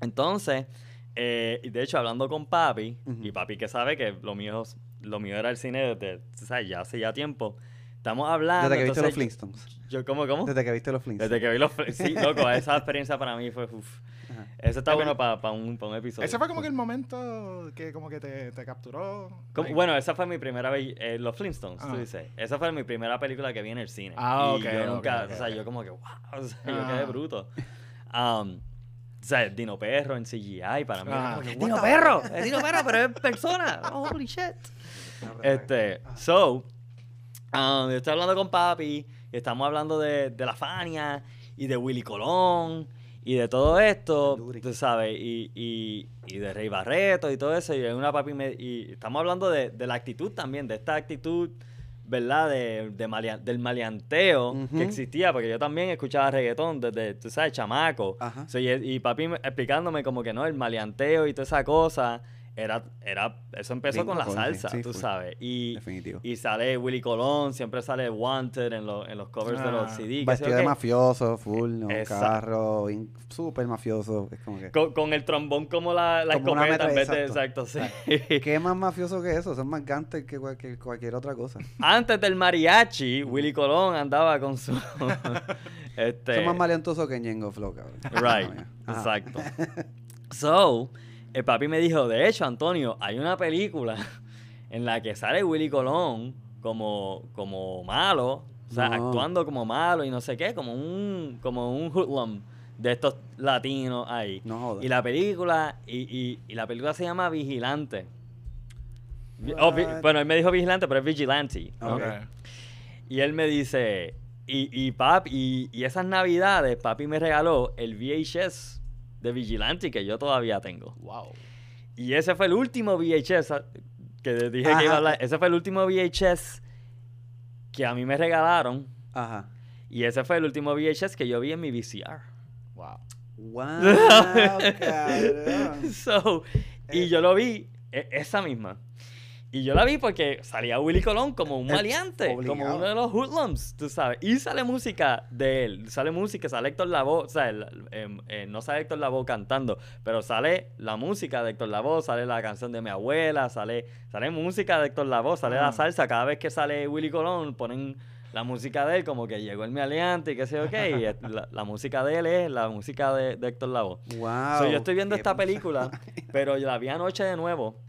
Entonces, eh, de hecho, hablando con papi, y papi que sabe que lo mío, lo mío era el cine desde, tú sabes, ya hace ya tiempo. Estamos hablando. Desde que viste los Flintstones. Yo, ¿cómo, cómo? Desde que viste los Flintstones. Desde que vi los... Sí, loco, esa experiencia para mí fue... uf. Eso está bueno para un, pa un episodio. Ese fue como que el momento que como que te, te capturó. Como- bueno, esa fue mi primera vez, eh, los Flintstones, tú Ah. dices. Esa fue mi primera película que vi en el cine. Ah, y ok, yo nunca, ok, o sea, yo como que, wow, o sea, yo Ah. quedé bruto. Um, o sea, Dino Perro en CGI para mí. Ah. como que, Dino Perro, es Dino Perro, pero es persona. Holy shit. Este, so, um, yo estoy hablando con papi y estamos hablando de, de la Fania y de Willy Colón y de todo esto, Duri. tú sabes, y, y, y de Rey Barreto y todo eso. Y una papi me- y estamos hablando de, de la actitud también, de esta actitud, ¿verdad? De, de del maleanteo que existía, porque yo también escuchaba reggaetón desde, tú sabes, chamaco. Ajá. So, y, y papi me- explicándome como que no, el maleanteo y toda esa cosa. Era, era, eso empezó con la salsa, sí, tú sabes. Y, Definitivo. y sale Willy Colón, siempre sale Wanted en, los en los covers de los Ah. CD. Vestido de mafioso, full, ¿no? carro, súper mafioso. Es como que... Con, con el trombón como la, la Como escopeta en vez de... exacto. Exacto, sí. ¿Qué más mafioso que eso? Son más gantes que cualquier, cualquier otra cosa. Antes del mariachi, Willy Colón andaba con su... este, Son más maleantosos que Ñengo Flow, cabrón. Right, Ajá. exacto. So, el papi me dijo, de hecho, Antonio, hay una película en la que sale Willy Colón como, como malo, o sea, No. actuando como malo y no sé qué, como un, como un hoodlum de estos latinos ahí. No jodas. Y la película, y, y- y la película se llama Vigilante. Vi- oh, vi- bueno, él me dijo Vigilante, pero es Vigilante. Ok. Ok. Y él me dice, y, y y, y esas navidades, papi me regaló el VHS de Vigilante que yo todavía tengo. Wow. Y ese fue el último VHS que dije Ajá. que iba a hablar. Ese fue el último VHS que a mí me regalaron. Ajá. Y ese fue el último VHS que yo vi en mi VCR. Wow. Wow, cabrón. So, y yo lo vi, e- esa misma. Y yo la vi porque salía Willy Colón como un Eh, maleante, como uno de los hoodlums, tú sabes. Y sale música de él, sale música, sale Héctor Lavoe, o sea, el- em, eh, no sale Héctor Lavoe cantando, pero sale la música de Héctor Lavoe, sale la canción de mi abuela, sale, sale música de Héctor Lavoe, sale la Ah. salsa. Cada vez que sale Willy Colón ponen la música de él, como que llegó el maleante y qué sé yo qué, y la, la música de él es la música de, de Héctor Lavoe. Wow. So, yo estoy viendo esta película, pero yo la vi anoche de nuevo.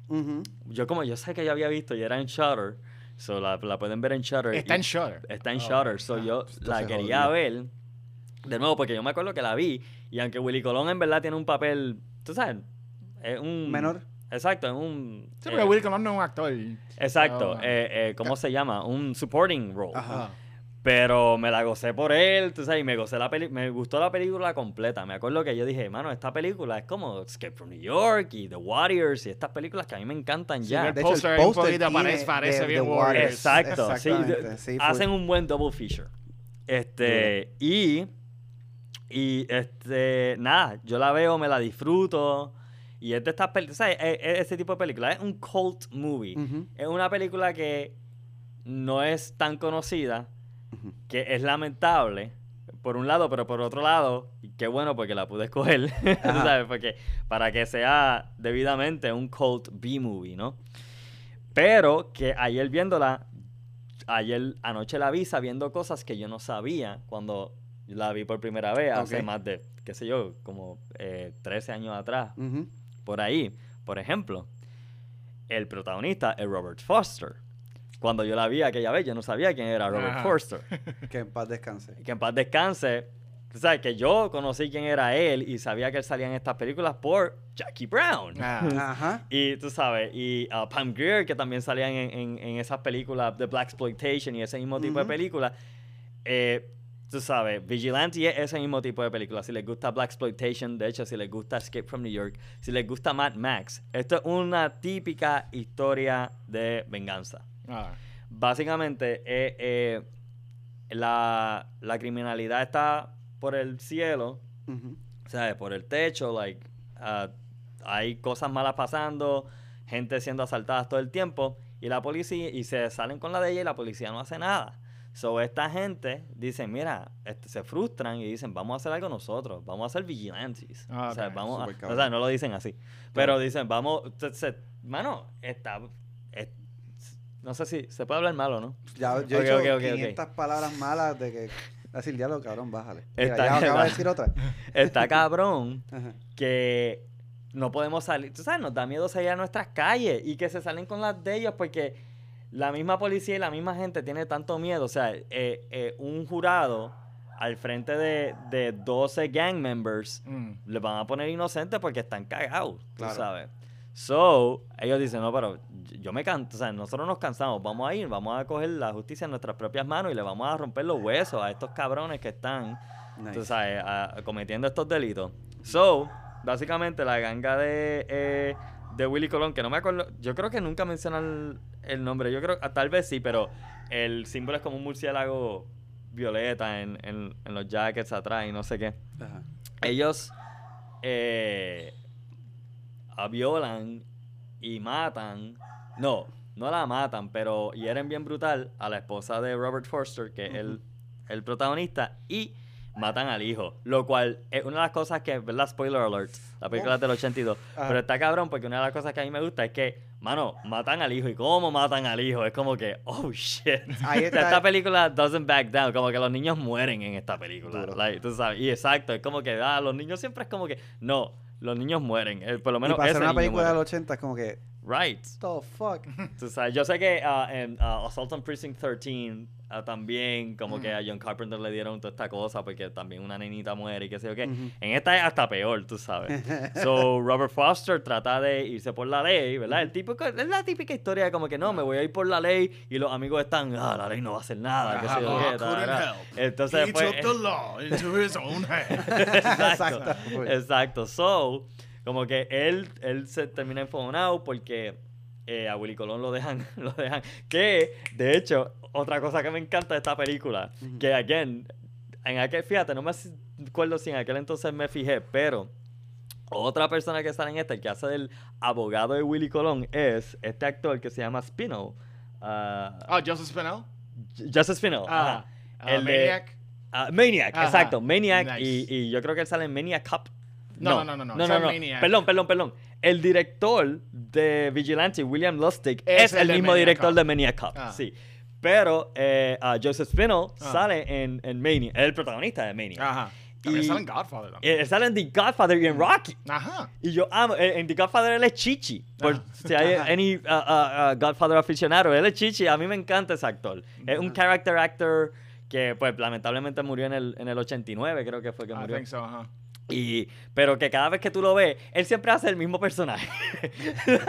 Yo como yo sé que yo había visto y era en Shutter, so la, la pueden ver en Shutter. Está en Shutter. Está en Oh, Shutter, so ah, yo esto la quería ver de nuevo porque yo me acuerdo que la vi y aunque Willy Colón en verdad tiene un papel, tú sabes, es un Menor. Exacto, es un Sí, porque eh, Will Colón no es un actor. Exacto, Ah. eh, eh, ¿cómo se llama? Un supporting role. Ajá. Pero me la gocé por él, tú sabes, y me gocé la peli me gustó la película completa. Me acuerdo que yo dije, mano, esta película es como Escape from New York y The Warriors y estas películas que a mí me encantan Sí, ya. el De hecho, el tiene parece, parece de- bien Warriors. Exacto, sí, hacen un buen double feature. Este, y, y este, nada, yo la veo, me la disfruto. Y es de estas películas, ¿sabes? E- e- Ese tipo de película es un cult movie. Es una película que no es tan conocida, que es lamentable, por un lado, pero por otro lado, qué bueno porque la pude escoger. ¿sabes? Porque para que sea debidamente un cult B-movie, ¿no? Pero que ayer viéndola, ayer anoche la vi sabiendo cosas que yo no sabía cuando la vi por primera vez, hace Ok. más de, qué sé yo, como eh, 13 años atrás, cuando yo la vi aquella vez, yo no sabía quién era Robert Ajá. Forster. Que en paz descanse. que en paz descanse. Tú sabes que yo conocí quién era él y sabía que él salía en estas películas por Jackie Brown. Ah, Ajá. Y tú sabes, y uh, Pam Grier, que también salían en, en- en esas películas de Black Exploitation y ese mismo tipo de películas. Eh, tú sabes, Vigilante es ese mismo tipo de películas. Si les gusta Black Exploitation, de hecho, si les gusta Escape from New York, si les gusta Mad Max, esto es una típica historia de venganza. ah. Básicamente, eh, eh, la, la criminalidad está por el cielo, Ujú. o sea, por el techo, like, ah, hay cosas malas pasando, gente siendo asaltada todo el tiempo, y la policía, y se salen con la de ella y la policía no hace nada. So, esta gente dice, mira, este, se frustran y dicen, vamos a hacer algo nosotros, vamos a ser vigilantes. Ah, o sea, vamos a- o sea, no lo dicen así, pero dicen, vamos, se- se- mano, está, es- no sé si se puede hablar malo, ¿no? Ya, yo Ok, he dicho ok, ok, ok. 500 palabras malas de que... Decir, diablo, cabrón, bájale. Mira, Está- ya acaba de decir otra. Está cabrón que no podemos salir. Tú sabes, nos da miedo salir a nuestras calles y que se salen con las de ellos porque la misma policía y la misma gente tiene tanto miedo. O sea, eh, eh, un jurado al frente de, de 12 gang members Mm. le van a poner inocentes porque están cagados, Claro. tú sabes. So, ellos dicen, no, pero yo me canso, o sea, nosotros nos cansamos, vamos a ir, vamos a coger la justicia en nuestras propias manos y le vamos a romper los huesos a estos cabrones que están Nice. tú sabes, a- a- cometiendo estos delitos. So, básicamente la ganga de, eh, de Willy Colón, que no me acuerdo, yo creo que nunca mencionan el, el nombre, yo creo, ah, tal vez sí, pero el símbolo es como un murciélago violeta en, en- en los jackets atrás y no sé qué. Ajá. Ellos eh, violan y matan, no, no la matan, pero hieren bien brutal a la esposa de Robert Forster, que es el, el protagonista, y matan al hijo. Lo cual es una de las cosas que, ¿verdad? Spoiler alert, la película es del 82. Ajá. Pero está cabrón porque una de las cosas que a mí me gusta es que, mano, matan al hijo. ¿Y cómo matan al hijo? Es como que, oh shit. Ahí está. esta película doesn't back down. Como que los niños mueren en esta película. Like, tú sabes. Y exacto, es como que, ah, los niños siempre es como que, no, los niños mueren. Eh, por lo Y menos para hacer ese una película del muere. 80 es como que... Right. The fuck? Tú sabes, yo sé que ah, en ah, Assault on Precinct 13 ah, también como que a John Carpenter le dieron toda esta cosa porque también una nenita muere y qué sé yo qué. Ujú. En esta es hasta peor, tú sabes. so, Robert Foster trata de irse por la ley, ¿verdad? El típico, es la típica historia de como que no, me voy a ir por la ley y los amigos están, ah, la ley no va a hacer nada, qué sé yo qué. couldn't tarara. help. Entonces, He pues, took the law into his own hands. exacto. Exacto. Exacto. So, como que él, él se termina enfonado porque eh, a Willy Colón lo dejan, lo dejan. Que, de hecho, otra cosa que me encanta de esta película, que again, en aquel, fíjate, no me acuerdo si en aquel entonces me fijé, pero otra persona que sale en este, el que hace del abogado de Willy Colón, es este actor que se llama Spino. ah, Ah, Joseph Spinell. Joseph Spino. Ah, ajá. ah, El de- Maniac. Ah, Maniac, exacto, Maniac. Nice. Y, y yo creo que él sale en Maniac Cup. No, no, no, no, no, no, en Maniac. Perdón, perdón, perdón. El director de Vigilante, William Lustig, Es es, el el mismo Maniac director Cop. de Maniac Cop. Ah. Sí. Pero eh, ah, Joseph Spinell Ah. sale en, en Maniac, es el protagonista de Maniac. Ajá. Y- sale en Godfather también. Él sale en The Godfather y en Rocky. Ajá. Y yo amo, eh, en The Godfather él es Chichi. Por Ah. si hay any uh, uh, uh, Godfather aficionado, él es Chichi. A mí me encanta ese actor. Es un character actor que, pues, lamentablemente murió en el, en el 89, creo que fue que I murió. think so, ajá. Y, pero que cada vez que tú lo ves, él siempre hace el mismo personaje.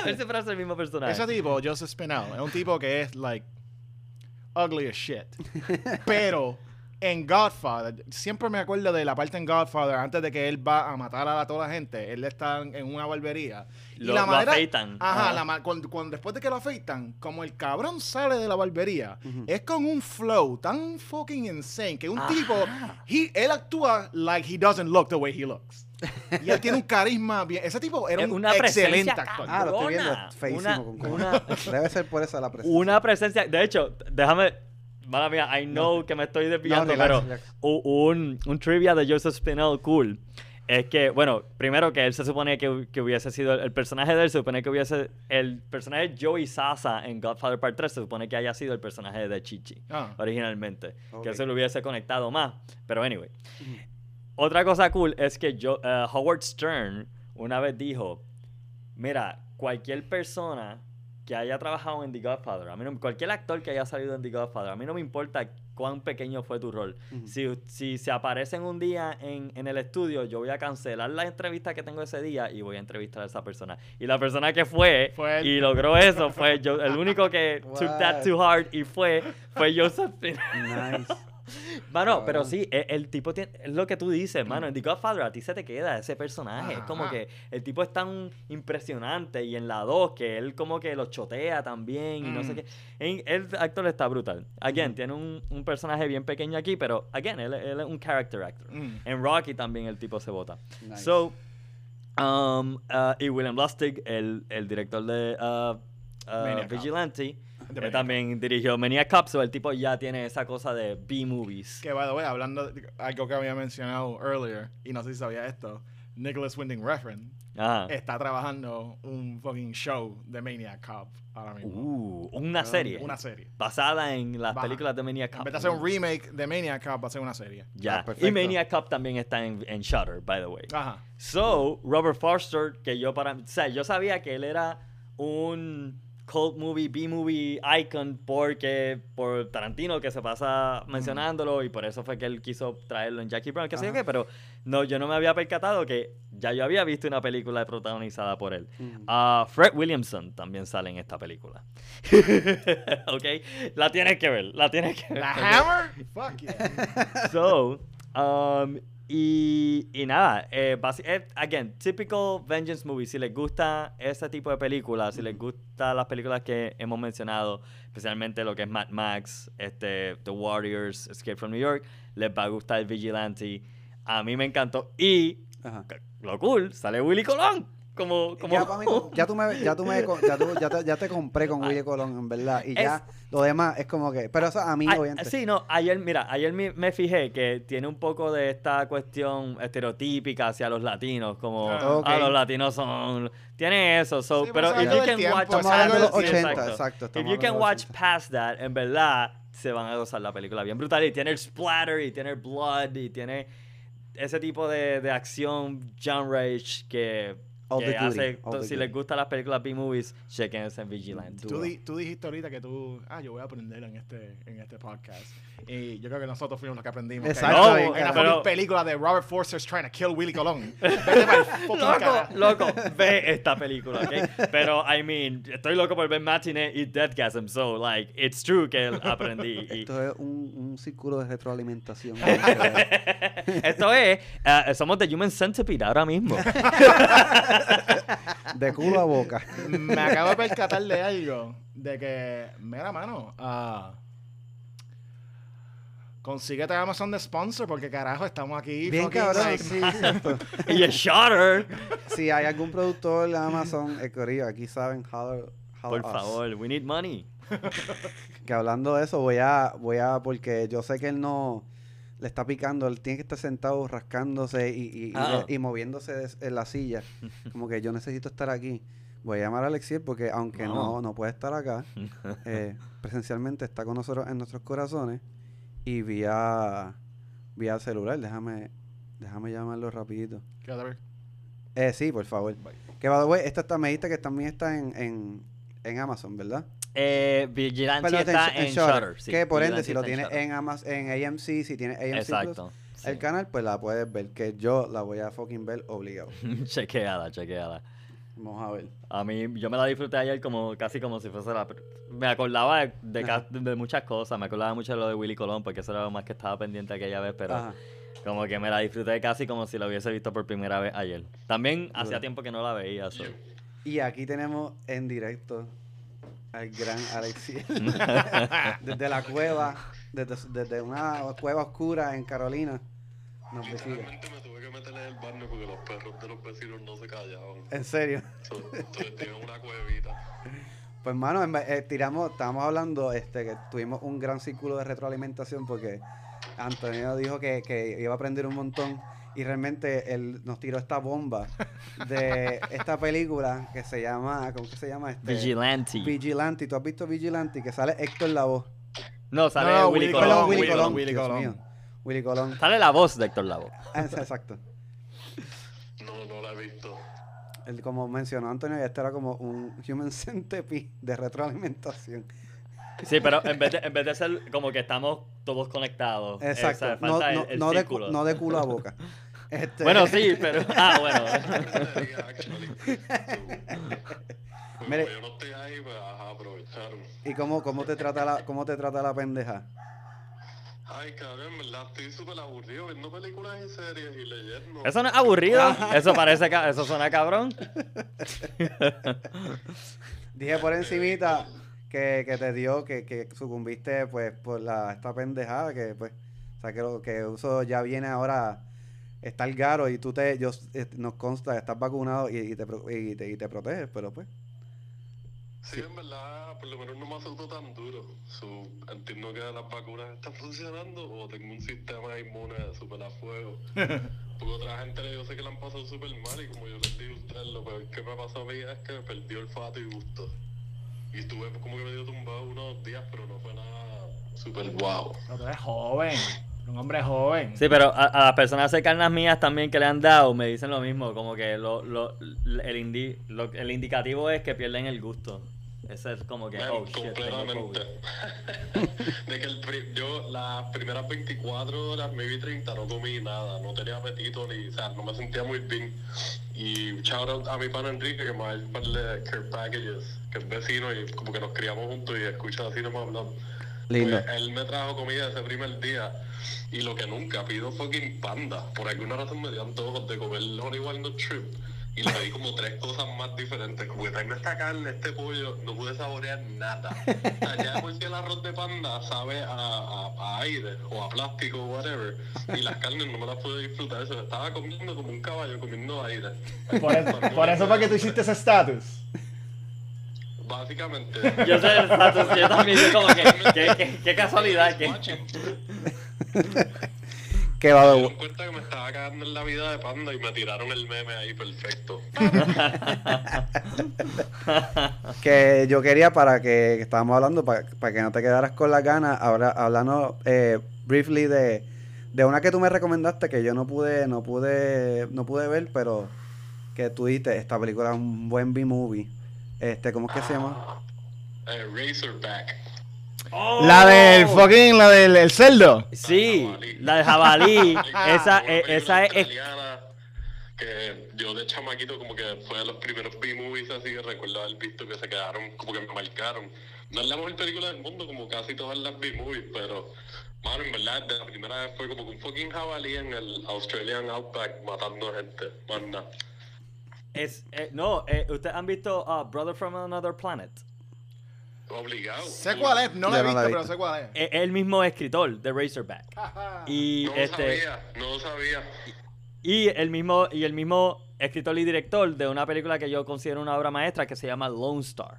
él siempre hace el mismo personaje. Ese tipo, Joseph Spinell, es un tipo que es, like, ugly as shit. Pero en Godfather, siempre me acuerdo de la parte en Godfather, antes de que él va a matar a la- toda la gente, él está en una barbería. Lo- lo afeitan. Ajá, Ajá. la cuando, cuando- después de que lo afeitan, como el cabrón sale de la barbería, es con un flow tan fucking insane que un Ajá. tipo, he- él actúa like he doesn't look the way he looks. Y él tiene un carisma bien. Ese tipo era un una excelente actor. Ah, lo estoy viendo. Feísimo Una- con una- Debe ser por eso la presencia. Una presencia. De hecho, déjame. Mala mía, I know que me estoy desviando, pero relax. un, un trivia de Joseph Spinell cool es que, bueno, primero que él se supone que, que hubiese sido el, el personaje de él, se supone que hubiese. El personaje de Joey Sasa en Godfather Part 3 se supone que haya sido el personaje de Chichi Ah. originalmente. Ok. Que se lo hubiese conectado más. Pero, anyway. Otra cosa cool es que yo, eh, Howard Stern una vez dijo: Mira, cualquier persona que haya trabajado en The Godfather, a mí no- cualquier actor que haya salido en The Godfather, a mí no me importa cuán pequeño fue tu rol. Si, si se aparecen un día en, en el estudio, yo voy a cancelar la entrevista que tengo ese día y voy a entrevistar a esa persona. Y la persona que fue, y logró eso fue yo, el único que took that too hard y fue, fue Joseph. Nice. Mano, pero sí, e- el, tipo tiene, es lo que tú dices, mano. En The Godfather a ti se te queda ese personaje. Es como Ajá. que el tipo es tan impresionante y en la 2 que él como que lo chotea también y no sé Mm. qué. En- el actor está brutal. Again, tiene un, un personaje bien pequeño aquí, pero again, él, él es un character actor. Mm. En Rocky también el tipo se vota. Nice. So, um, uh, y William Lustig, el, el director de uh, uh. Vigilante, De él también dirigió Maniac Cop, so el tipo ya tiene esa cosa de B-movies. Que, by the way, hablando de algo que había mencionado earlier, y no sé si sabía esto, Nicholas Winding Refn Ajá. está trabajando un fucking show de Maniac Cop ahora mismo. Uh, una serie. Una serie. Basada en las Va. películas de Maniac En Cop. vez de hacer un remake de Maniac Cop, va a ser una serie. Ya. Ah, perfecto. y Maniac Cop también está en, en Shutter, by the way. Ajá. So, Robert Forster, que yo para... O sea, yo sabía que él era un cult movie, B-movie icon porque por Tarantino que se pasa mencionándolo y por eso fue que él quiso traerlo en Jackie Brown, que sé yo qué, pero no, yo no me había percatado que ya yo había visto una película protagonizada por él. Ujú. Ah, Fred Williamson también sale en esta película. ok, la tienes que ver, la tienes que ver. ¿La Hammer? Fuck yeah. So, um, y, y nada, eh, eh, again, typical vengeance movie. Si les gusta ese tipo de películas, si les gustan las películas que hemos mencionado, especialmente lo que es Mad Max, este, The Warriors, Escape from New York, les va a gustar Vigilante. A mí me encantó. Y, Ajá. lo cool, sale Willy Colón. Como, como Ya, mí, ya tú me, ya tú me, ya, tú- ya te, ya te compré con Willy Colón, en verdad. Y ya lo demás es como que. Pero eso a mí, obviamente. sí, no, ayer, mira, ayer me, me fijé que tiene un poco de esta cuestión estereotípica hacia los latinos, como Ah. Ok. ah, los latinos son, tiene eso, so, Sí, pero pero if you can tiempo, watch, es Estamos hablando de los algo del- 80, exacto. exacto. If you can watch 80. past that, en verdad se van a gozar la película bien brutal y tiene el splatter y tiene el blood y tiene ese tipo de, de acción genre que, All que hace, all si les gustan las películas B-movies, chequense en Vigilante. Tú, di- tú dijiste ahorita que tú, ah, yo voy a aprender en este, en este podcast. Y yo creo que nosotros fuimos los que aprendimos. que Exacto, No, una cabrón. fucking pero- película de Robert Forster's Trying to Kill Willy Colón. Vete pa'l fucking loco, loco, ve esta película, ¿ok? Pero, I mean, estoy loco por ver Matinee y Deadgasm, so, like, it's true que aprendí. y- Esto es un, un círculo de retroalimentación. Esto es, eh, somos The Human Centipede ahora mismo. de culo a boca. Me acabo de percatar de algo. De que, mira, mano, ah, consíguete Amazon de sponsor porque carajo estamos aquí. Bien cabrón, like, sí, exacto. y el Shutter. Si hay algún productor de Amazon, el corillo, aquí saben, holler Por us. favor, we need money. Que hablando de eso, voy a, voy a, porque yo sé que él no le está picando, él tiene que estar sentado rascándose y, y, y- Ah. y moviéndose de- en la silla. Como que yo necesito estar aquí. Voy a llamar a Alexiel porque aunque no, No. no puede estar acá, eh, presencialmente está con nosotros en nuestros corazones y vía, vía celular. Déjame, déjame llamarlo rapidito. ¿Qué vas a ver? Eh, sí, por favor. Que by the way, esta está, me dijiste que también está en, en, en Amazon, ¿verdad? Eh, Vigilante Perdón, está en, Shutter. sí, que por ende, si lo tienes en, Amazon, en AMC, si tienes AMC Plus, Exacto. el canal, pues la puedes ver. Que yo la voy a fucking ver obligado. chequeala, chequeala. Vamos a ver. A mí, yo me la disfruté ayer como casi como si fuese la... Me acordaba de, muchas cosas, me acordaba mucho de lo de Willy Colón, porque eso era lo más que estaba pendiente aquella vez, pero Ajá. como que me la disfruté casi como si la hubiese visto por primera vez ayer. También hacía tiempo que no la veía, so. Y aquí tenemos en directo al gran Alexiel. desde la cueva, desde, desde una cueva oscura en Carolina. Nos visita. Baño porque los perros de los vecinos no se callaban. En serio. Entonces tienen una cuevita. Pues ve- eh, tiramos, estábamos hablando este que tuvimos un gran círculo de retroalimentación porque Antonio dijo que, que iba a aprender un montón y realmente él nos tiró esta bomba de esta película que se llama, ¿cómo que se llama? Este, Vigilante. Vigilante. ¿Tú has visto Vigilante? Que sale Héctor Lavoe. no, sale No, Willy Willy Colón. Perdón, Willy Willy Colón, Colón. Willy Colón. Willy Colón. Sale la voz de Héctor Lavoe. Ah, Exacto. No, no la he visto. El, como mencionó Antonio, este era como un Human Centipede de retroalimentación. Sí, pero en vez, de, en vez de ser como que estamos todos conectados. eh, Exacto. falta No, el- no- el no de, no culo a boca. Este, Bueno, sí, pero. Ah, bueno. Mire. Yo no estoy ahí, pues ajá, aprovecharon. ¿Y cómo, cómo, te trata la, cómo te trata la pendeja? Ay, cabrón, en verdad, estoy súper aburrido viendo películas y series y leyendo. Eso no es aburrido. Eso parece. ca- Eso suena cabrón. Dije por encimita que, que te dio, que, que sucumbiste pues por la, esta pendejada, que pues, o sea que lo que uso ya viene ahora, está el garo y tú te, yo, eh, nos consta que estás vacunado y, y te, pro- y, te, y te proteges, pero pues, Sí, en verdad, por lo menos no me asusto tan duro. So, entiendo que las vacunas están funcionando o tengo un sistema inmune súper a fuego. Porque otra gente yo sé que la han pasado súper mal y como yo les dije a ustedes, lo peor que me pasó a mí es que perdí olfato y gusto. Y estuve como que medio tumbado unos días, pero no fue nada súper guau. No, tú eres joven. Un hombre joven. Sí, pero a, a las personas cercanas mías también que le han dado me dicen lo mismo. Como que lo, lo, el, indi, lo- el indicativo es que pierden el gusto. Ese es como que. Man, Oh completamente. De que el pri- yo las primeras 24 horas, maybe 30, no comí nada, no tenía apetito ni, o sea, no me sentía muy bien. Y shout out a mi pana Enrique, que más es par de Care Packages, que es vecino y como que nos criamos juntos y escucha así nomás hablando. lindo. Pues, él me trajo comida ese primer día y lo que nunca pido fucking panda. Por alguna razón me dio antojos de comer Honey Walnut Shrimp y le pedí como tres cosas más diferentes. Como que tráeme esta carne, este pollo, no pude saborear nada. O sea, ya por sí el arroz de panda sabe a, a, a aire o a plástico o whatever. Y las carnes no me las pude disfrutar. Eso estaba comiendo como un caballo comiendo aire. Por eso, por eso fue que tú hiciste ese estatus. Básicamente. Yo sé el status, yo también yo como que. Qué, qué, qué casualidad que. Que va Me de dieron cuenta que me estaba cagando en la vida de panda y me tiraron el meme ahí perfecto. que yo quería para que, que estábamos hablando, para, para que no te quedaras con las ganas, ahora hablando eh, briefly de, de una que tú me recomendaste que yo no pude, no pude, no pude ver, pero que tú dijiste, esta película es un buen B-movie. Este, ¿cómo es que se llama? Eh, Razorback. La del fucking, la del el cerdo. Sí, la de jabalí. esa, eh, esa es. que yo de chamaquito como que fue de los primeros B-movies así que recuerdo haber visto que se quedaron, como que me marcaron. No es la mejor película del mundo como casi todas las B-movies, pero mano, en verdad de la primera vez fue como que un fucking jabalí en el Australian Outback matando gente, más nada. es eh, no, eh, ¿ustedes han visto uh, Brother from Another Planet? Obligado. Sé cuál es, no la he visto, pero sé cuál es. Es el mismo escritor de Razorback. Y No lo este. sabía, no lo sabía. Y el mismo, y el mismo escritor y director de una película que yo considero una obra maestra que se llama Lone Star.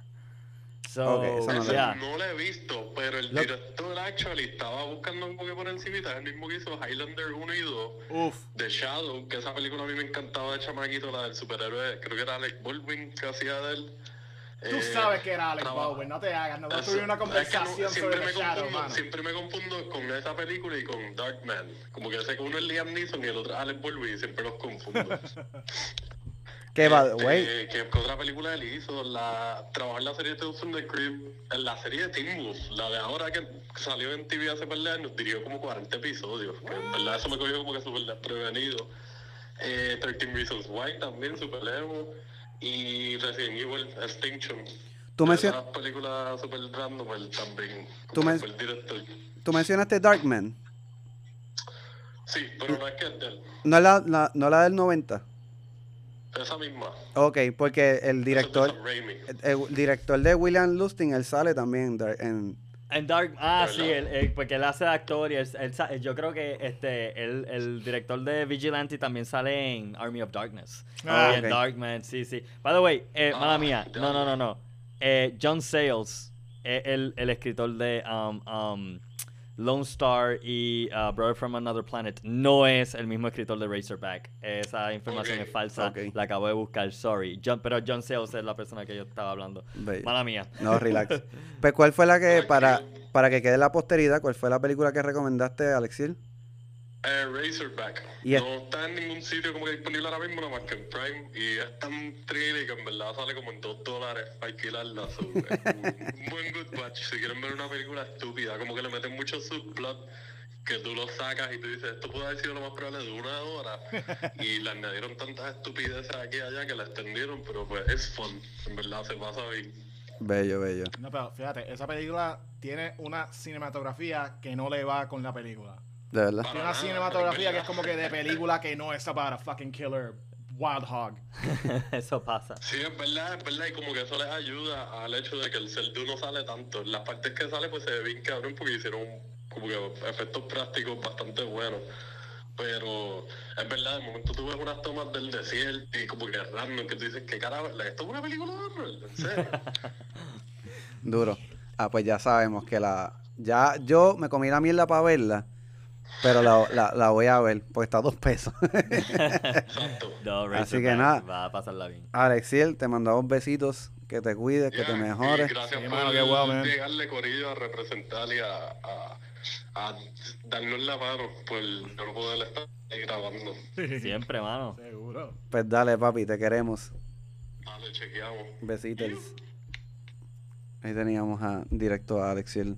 So, Ok, esa no la yeah. no he visto, pero el Lo- director actually estaba buscando un poco por encima, es el mismo que hizo Highlander 1 y 2. Uf. The Shadow, que esa película a mí me encantaba de chamaquito, la del superhéroe, creo que era Alec Baldwin que hacía de él. Tú Eh, sabes que era Alex traba- Baldwin, no te hagas, no Eso- tuve una es que no- conversación siempre sobre me Shadow, confundo. Siempre me confundo con esa película y con Darkman. Como que sé que uno es Liam Neeson y el otro es Alec Baldwin y siempre los confundo. Que va, Este, güey. ¿qué, qué otra película él hizo? La, trabajó en la serie de from the Crypt, en la serie de Teen Wolf, la de ahora que salió en TV hace par de años, dirigió como 40 episodios. Que en verdad eso me cogió como que súper desprevenido. Eh, 13 Reasons Why también, súper emo. Y Resident Evil Extinction. Tú mencio- Esa película súper random, él también. Tú men-. Tú mencionaste Darkman. Sí, pero no es que es de él. No la, la- no la del 90. Esa misma. Ok, porque el es director, el, el director de William Lustig, él sale también en, en- Dark, ah, sí, él- él- porque él hace de actor y él, él sa- yo creo que este, el, el director de Vigilante también sale en Army of Darkness. Ah, y en. Darkman, sí, sí. By the way, eh, Ah, mala mía, no, no, no, no. Eh, John Sayles, es el, el escritor de um, um, Lone Star y uh, Brother from Another Planet, no es el mismo escritor de Razorback. Esa información es falsa, la acabo de buscar, sorry. John, pero John Sayles es la persona que yo estaba hablando. Mala mía. No, relax. Pues, ¿cuál fue la que, para, para que quede la posteridad, cuál fue la película que recomendaste, Alexil? Eh, Razorback. No está en ningún sitio como que disponible ahora mismo, nada más que en Prime. Y es tan trilly que en verdad sale como en 2 dólares para alquilarla. so, un buen good batch. Si quieren ver una película estúpida, como que le meten mucho subplot que tú lo sacas y tú dices, esto puede haber sido lo más probable de una hora. y le añadieron tantas estupideces aquí y allá que la extendieron, pero pues es fun. En verdad se pasa bien. Bello, bello. No, pero fíjate, esa película tiene una cinematografía que no le va con la película. De verdad. Tiene una nada, cinematografía que es como que de película que no es about a fucking killer wild hog. Eso pasa. Sí, es verdad, es verdad, y como que eso les ayuda al hecho de que el Celdu no sale tanto. Las partes que sale, pues se ve bien cabrón porque hicieron como que efectos prácticos bastante buenos. Pero es verdad, de momento tú ves unas tomas del desierto y como que random, que tú dices, ¿qué carajo? ¿Esto es una película de horror? ¿En serio? Duro. Ah, pues ya sabemos que la. Ya yo me comí la mierda para verla. Pero la, la, la voy a ver, porque está a dos pesos. No, Así que nada. Va a pasarla bien. Alexiel, te mandamos besitos. Que te cuides, que te mejores. gracias Sí, por qué guau, llegarle corillo a representar y a, a, a darnos la mano por no poder estar ahí grabando. Siempre, mano. Seguro. Pues dale, papi, te queremos. Dale, chequeamos. Besitos. Ahí teníamos a directo a Alexiel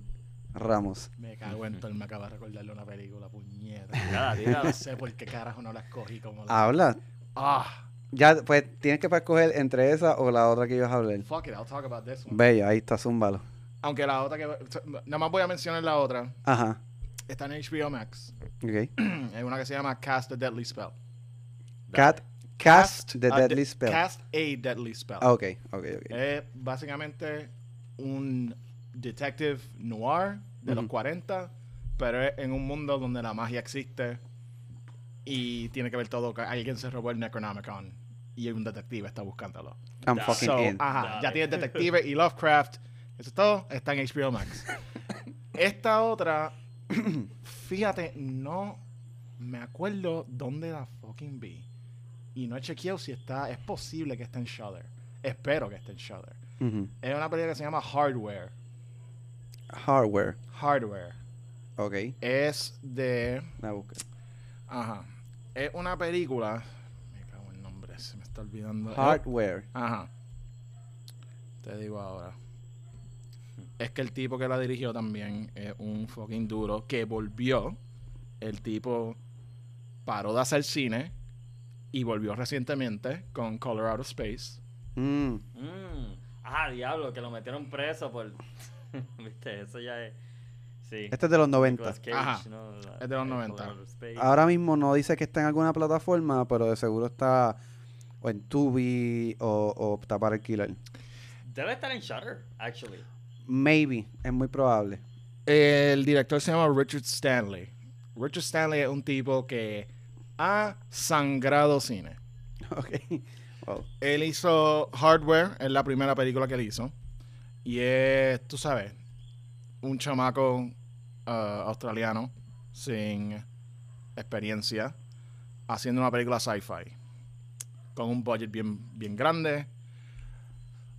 Ramos. Me cago en todo, me acaba de recordarle una película, puñeta. No sé por qué carajo no la escogí como la... Habla. Ah, Ya, pues tienes que para escoger entre esa o la otra que ibas a hablar. fuck it, I'll talk about this one. Bello, ahí está, zúmbalo. Aunque la otra que... Nada más voy a mencionar la otra. Ajá. Está en HBO Max. Ok. Es una que se llama Cast the Deadly Spell. Cat, cast the a Deadly de- Spell. Cast a Deadly Spell. Ah, ok, ok, ok. Es básicamente un detective noir de los Ujú. 40, pero es en un mundo donde la magia existe y tiene que ver todo que alguien se robó el Necronomicon y un detective está buscándolo. I'm fucking So, in. ajá, Dale. ya tienes detective y Lovecraft. Eso es todo, está en HBO Max. Esta otra, fíjate, no me acuerdo dónde la fucking vi. Y no he chequeado si está, es posible que esté en Shudder. Espero que esté en Shudder. Es una película que se llama Hardware. Hardware. Hardware. Ok. Es de. La busco. Ajá. Es una película. Me cago en nombre, se me está olvidando. Hardware. Ajá. Te digo ahora. Es que el tipo que la dirigió también es un fucking duro que volvió. El tipo paró de hacer cine y volvió recientemente con Color Out of Space. Mm. Mm. Ah, diablo, que lo metieron preso por. Viste, eso ya es. Sí. Este es de los 90. Nicolas Cage, Ajá. ¿no? La- Es de los el 90. Color of Space. Ahora mismo no dice que está en alguna plataforma, pero de seguro está o en Tubi o, o está para alquilar. Debe estar en Shutter, actually. Maybe, es muy probable. El director se llama Richard Stanley. Richard Stanley es un tipo que ha sangrado cine. Ok. Wow. Él hizo Hardware, es la primera película que él hizo. Y es, tú sabes, un chamaco ah, australiano sin experiencia haciendo una película sci-fi. Con un budget bien, bien grande.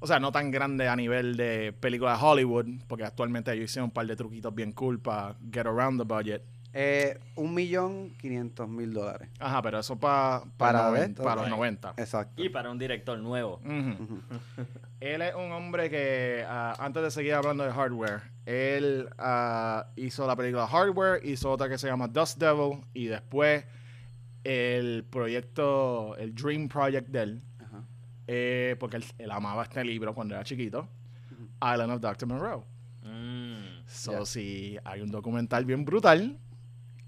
O sea, no tan grande a nivel de película de Hollywood, porque actualmente ellos hicieron un par de truquitos bien cool para get around the budget. Eh, un millón quinientos mil dólares. Ajá, pero eso pa- pa Para noven- esto, para los right. 90. Exacto. Y para un director nuevo. Él es un hombre que, ah, antes de seguir hablando de hardware, él ah, hizo la película Hardware, hizo otra que se llama Dust Devil, y después el proyecto, el Dream Project de él, Ajá. eh, porque él, él amaba este libro cuando era chiquito, Island of Dr. Monroe. Mm. So, si hay un documental bien brutal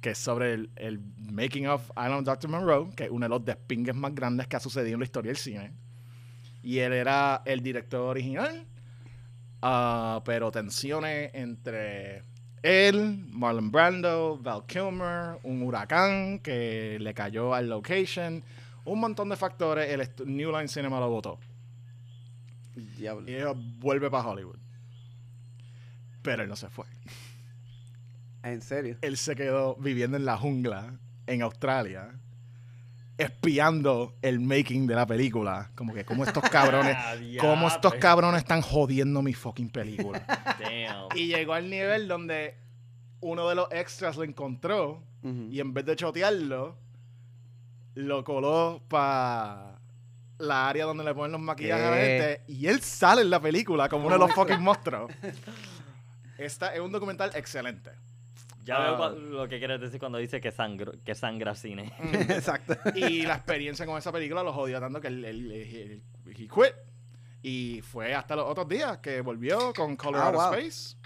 que es sobre el, el making of Island of Dr. Monroe, que es uno de los despingues más grandes que ha sucedido en la historia del cine. Y él era el director original, ah, pero tensiones entre él, Marlon Brando, Val Kilmer, un huracán que le cayó al location, un montón de factores, el New Line Cinema lo votó. Diablo. Y ella vuelve para Hollywood. Pero él no se fue. ¿En serio? él se quedó viviendo en la jungla en Australia, espiando el making de la película. Como que, como estos cabrones, cómo estos cabrones están jodiendo mi fucking película. Damn. y llegó al nivel donde uno de los extras lo encontró Ujú. y en vez de chotearlo, lo coló para la área donde le ponen los maquillajes a la gente y él sale en la película como uno de los fucking monstruos. Esta es un documental excelente. Ya Ah. veo cua- lo que quieres decir cuando dice que, sangro, que sangra cine. Exacto. Y la experiencia con esa película lo jodió tanto que él, él- él- he quit. Y fue hasta los otros días que volvió con Colorado Ah, wow. Space.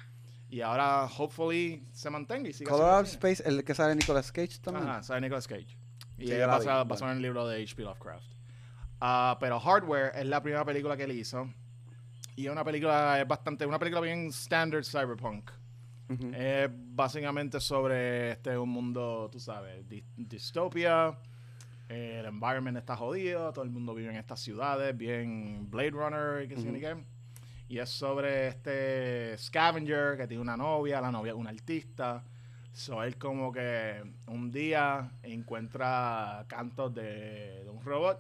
Y ahora, hopefully, se mantenga y siga Color haciendo of cine. Space, el que sale Nicolas Cage también. Ajá, sale Nicolas Cage. Y Sí, basado, bueno. en el libro de H.P. Lovecraft. Ah, pero Hardware es la primera película que él hizo. Y es una película, es bastante, una película bien standard cyberpunk. Es básicamente sobre este un mundo, tú sabes, di- distopia. el environment está jodido, todo el mundo vive en estas ciudades, bien Blade Runner y qué sé yo ni qué. Y es sobre este scavenger que tiene una novia, la novia es una artista. So él como que un día encuentra cantos de, de un robot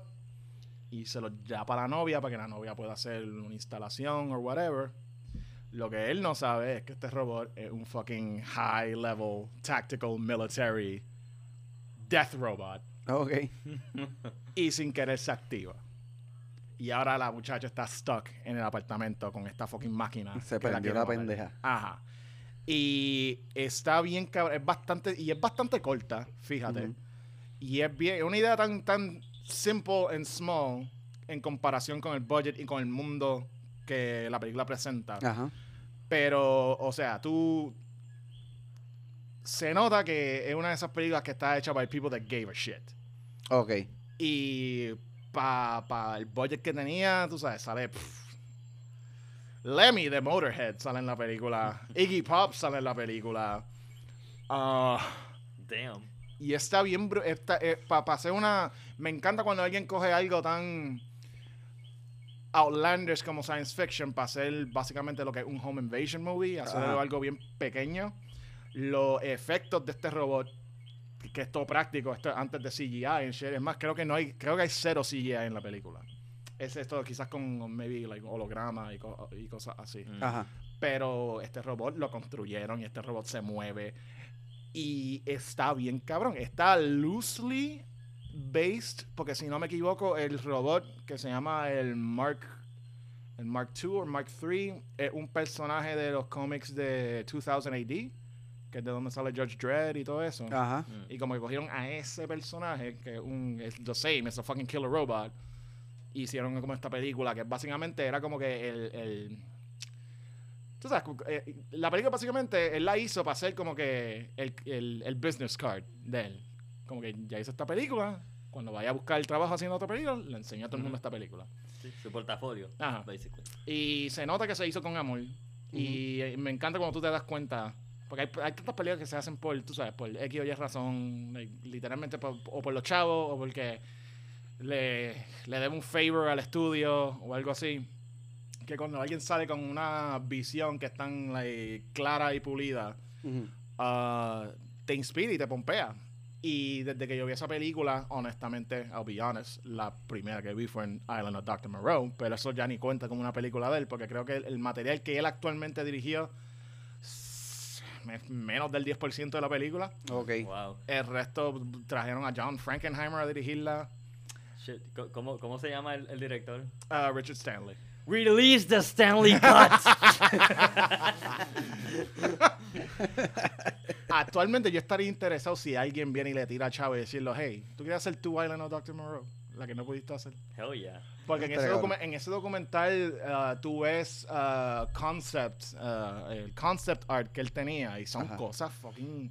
y se los da para la novia para que la novia pueda hacer una instalación o whatever. Lo que él no sabe es que este robot es un fucking high level tactical military death robot Ok. y sin querer se activa. Y ahora la muchacha está stuck en el apartamento con esta fucking máquina. Se quiere la matar. pendeja. Ajá. Y está bien cabrón, es bastante y es bastante corta, fíjate. Y es bien, es una idea tan tan simple and small en comparación con el budget y con el mundo que la película presenta. Ajá. Pero, o sea, tú. Se nota que es una de esas películas que está hecha by people that gave a shit. Ok. Y para pa el budget que tenía, tú sabes, sale. pff, Lemmy de Motorhead sale en la película. Iggy Pop sale en la película. Ah, Damn. y está bien. Para hacer una. Me encanta cuando alguien coge algo tan. Outlandish como science fiction para hacer básicamente lo que es un home invasion movie, hacer algo bien pequeño. Los efectos de este robot, que es todo práctico, esto es antes de CGI. Es más, creo que no hay, creo que hay cero CGI en la película. Es esto quizás con maybe like holograma y, co- y cosas así. Mm. Ajá. Pero este robot lo construyeron y este robot se mueve. Y está bien cabrón. Está loosely based, porque si no me equivoco, el robot que se llama el Mark, el Mark II o Mark III es un personaje de los cómics de 2000 AD, que es de donde sale Judge Dredd y todo eso. Ajá. Y como que cogieron a ese personaje, que es un, es the same, es a fucking killer robot, hicieron como esta película, que básicamente era como que el... el tú sabes, eh, la película básicamente él la hizo para ser como que el, el, el business card de él. Como que ya hizo esta película, cuando vaya a buscar el trabajo haciendo otra película, le enseñó a todo el mundo esta película. Sí, su portafolio, Ajá. basically. Y se nota que se hizo con amor. Y eh, me encanta cuando tú te das cuenta. Porque hay, hay tantas películas que se hacen por, tú sabes, por X o Y razón. literalmente por- o por los chavos o porque le, le debe un favor al estudio o algo así. Que cuando alguien sale con una visión que es tan like, clara y pulida, ah, te inspira y te pompea. Y desde que yo vi esa película, honestamente, I'll be honest, la primera que vi fue en Island of Dr. Moreau, pero eso ya ni cuenta como una película de él, porque creo que el, el material que él actualmente dirigió menos del 10% de la película. Ok. Wow. El resto trajeron a John Frankenheimer a dirigirla, Shit. ¿Cómo, cómo se llama el, el director? a Richard Stanley. Release the Stanley Cut. Actualmente yo estaría interesado si alguien viene y le tira a Chavo y decirle, hey, ¿tú quieres hacer tu Island of Dr. Moreau? La que no pudiste hacer. Hell yeah. Porque en ese, en ese documental ah, tú ves concept, ah, el concept art que él tenía y son Ajá. cosas fucking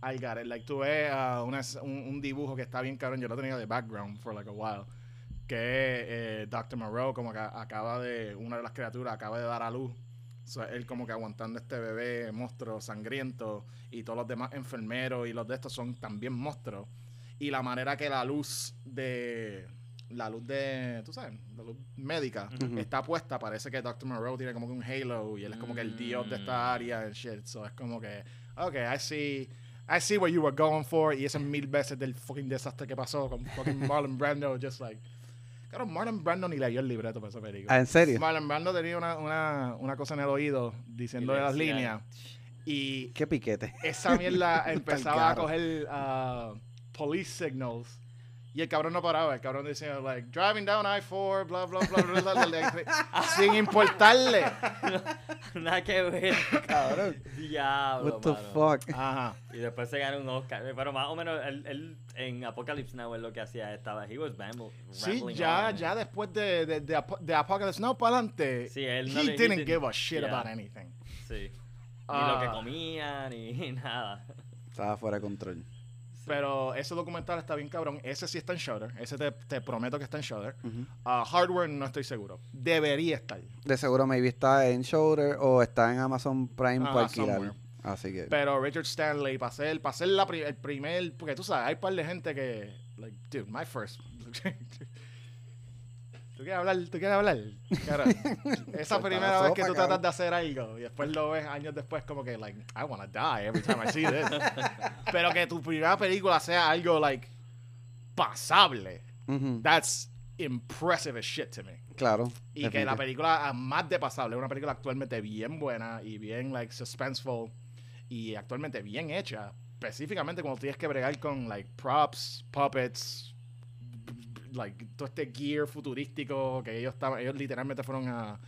al. Like tú ves ah, una un dibujo que está bien cabrón, yo lo tenía de background for like a while, que eh, Dr. Moreau como que acaba de, una de las criaturas acaba de dar a luz. So, él como que aguantando este bebé monstruo sangriento y todos los demás enfermeros y los de estos son también monstruos. Y la manera que la luz de la luz de, tú sabes, la luz médica está puesta, parece que Dr. Moreau tiene como que un halo y él es como que el dios de esta área and shit. So es como que, ok, I see, I see what you were going for y ese mil veces del fucking desastre que pasó con fucking Marlon Brando, just like, claro, Marlon Brando ni leyó el libreto para esa película. Ah, ¿en serio? Marlon Brando tenía una, una, una cosa en el oído diciendo Y de le las líneas Y Qué piquete. esa mierda empezaba a coger ah, police signals. Y el cabrón no paraba. El cabrón decía, like, driving down I-4, bla, bla, bla, bla, bla, sin importarle. Nada que ver. Cabrón. Diablo, What the mano. fuck? Ajá. Y después se ganó un Oscar. Pero más o menos él, él en Apocalypse Now él lo que hacía estaba. He was ramble, Sí, rambling ya, on. ya después de, de, de, Apo- de Apocalypse Now para adelante, Sí, él no he le- he didn't give a shit yeah. about anything. Sí. Ni lo que Ah. comía, ni nada. Estaba fuera de control. Pero ese documental está bien cabrón. Ese sí está en Shudder. Ese te, te prometo que está en Shudder. Ah, hardware no estoy seguro. Debería estar. De seguro maybe está en Shoulder o está en Amazon Prime Ajá, para alquilar. somewhere. Así que. Pero Richard Stanley, para ser, para ser la pri- el primer... Porque tú sabes, hay un par de gente que... Like, dude, my first... ¿Tú quieres hablar? ¿Tú quieres hablar? Esa primera vez que tú tratas de hacer algo y después lo ves años después como que, like, I wanna die every time I see this. Pero que tu primera película sea algo, like, pasable. Ujú, That's impressive as shit to me. Claro. Y que la película, ah, más de pasable, es una película actualmente bien buena y bien, like, suspenseful y actualmente bien hecha. Específicamente cuando tienes que bregar con, like, props, puppets, like, todo este gear futurístico que ellos estaban, ellos literalmente fueron a,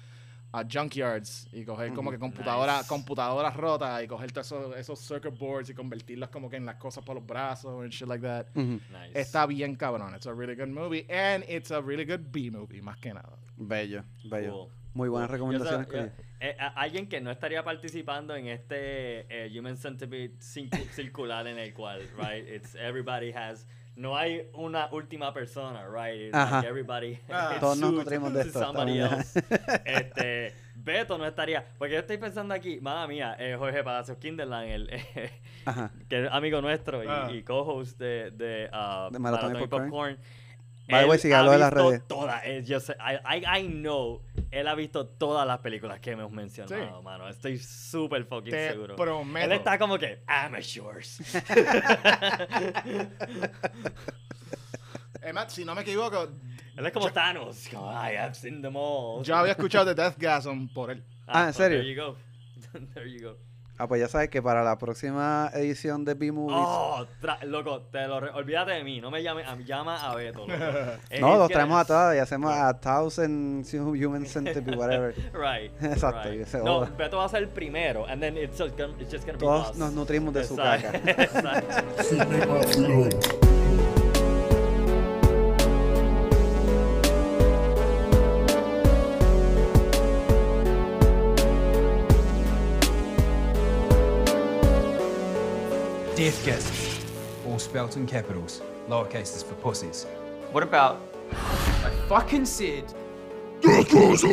a junkyards y coger como que computadoras, Nice. computadoras rotas y coger todos esos, esos circuit boards y convertirlas como que en las cosas para los brazos and shit like that. Nice. Está bien cabrón. It's a really good movie and it's a really good B movie, más que nada. Bello, bello. Cool. Muy buenas recomendaciones. Yo eh, a- alguien que no estaría participando en este eh, Human Centipede circular en el cual, right? It's everybody has. No hay una última persona, right? Like everybody. Ah. Todos nos nutrimos de to esto. Este, Beto no estaría. Porque yo estoy pensando aquí, madre mía, eh, Jorge Palacios Kinderland, el, eh, que es amigo nuestro y, Ah. y co-host de, de, De Maratón y Maratón y Popcorn. Popcorn. By the way, Él sígalo ha en las redes. Todas, yo sé, I, I, I know, él ha visto todas las películas que hemos mencionado, Sí. mano. Estoy súper fucking Te seguro. prometo. Él está como que, amateurs. Matt, si no me equivoco, él es como Thanos. como, I have seen them all. yo había escuchado de Deathgasm por él. Ah, ¿en pues, serio? There you go. there you go. Ah, pues ya sabes que para la próxima edición de B-Movies. Oh, tra- loco, te lo re- olvídate de mí, no me llame, a, llama a Beto. Loco. No, los traemos a todas y hacemos a Thousand Human Centipede, whatever. Right. Exacto, right. y ese No. Beto va a ser el primero, and then it's just gonna, it's just gonna be Todos us. nos nutrimos de su Exacto, caca. Exacto. Cinema Flow. All spelt in capitals. Lowercases for pussies. What about I fucking said. Deathgasm!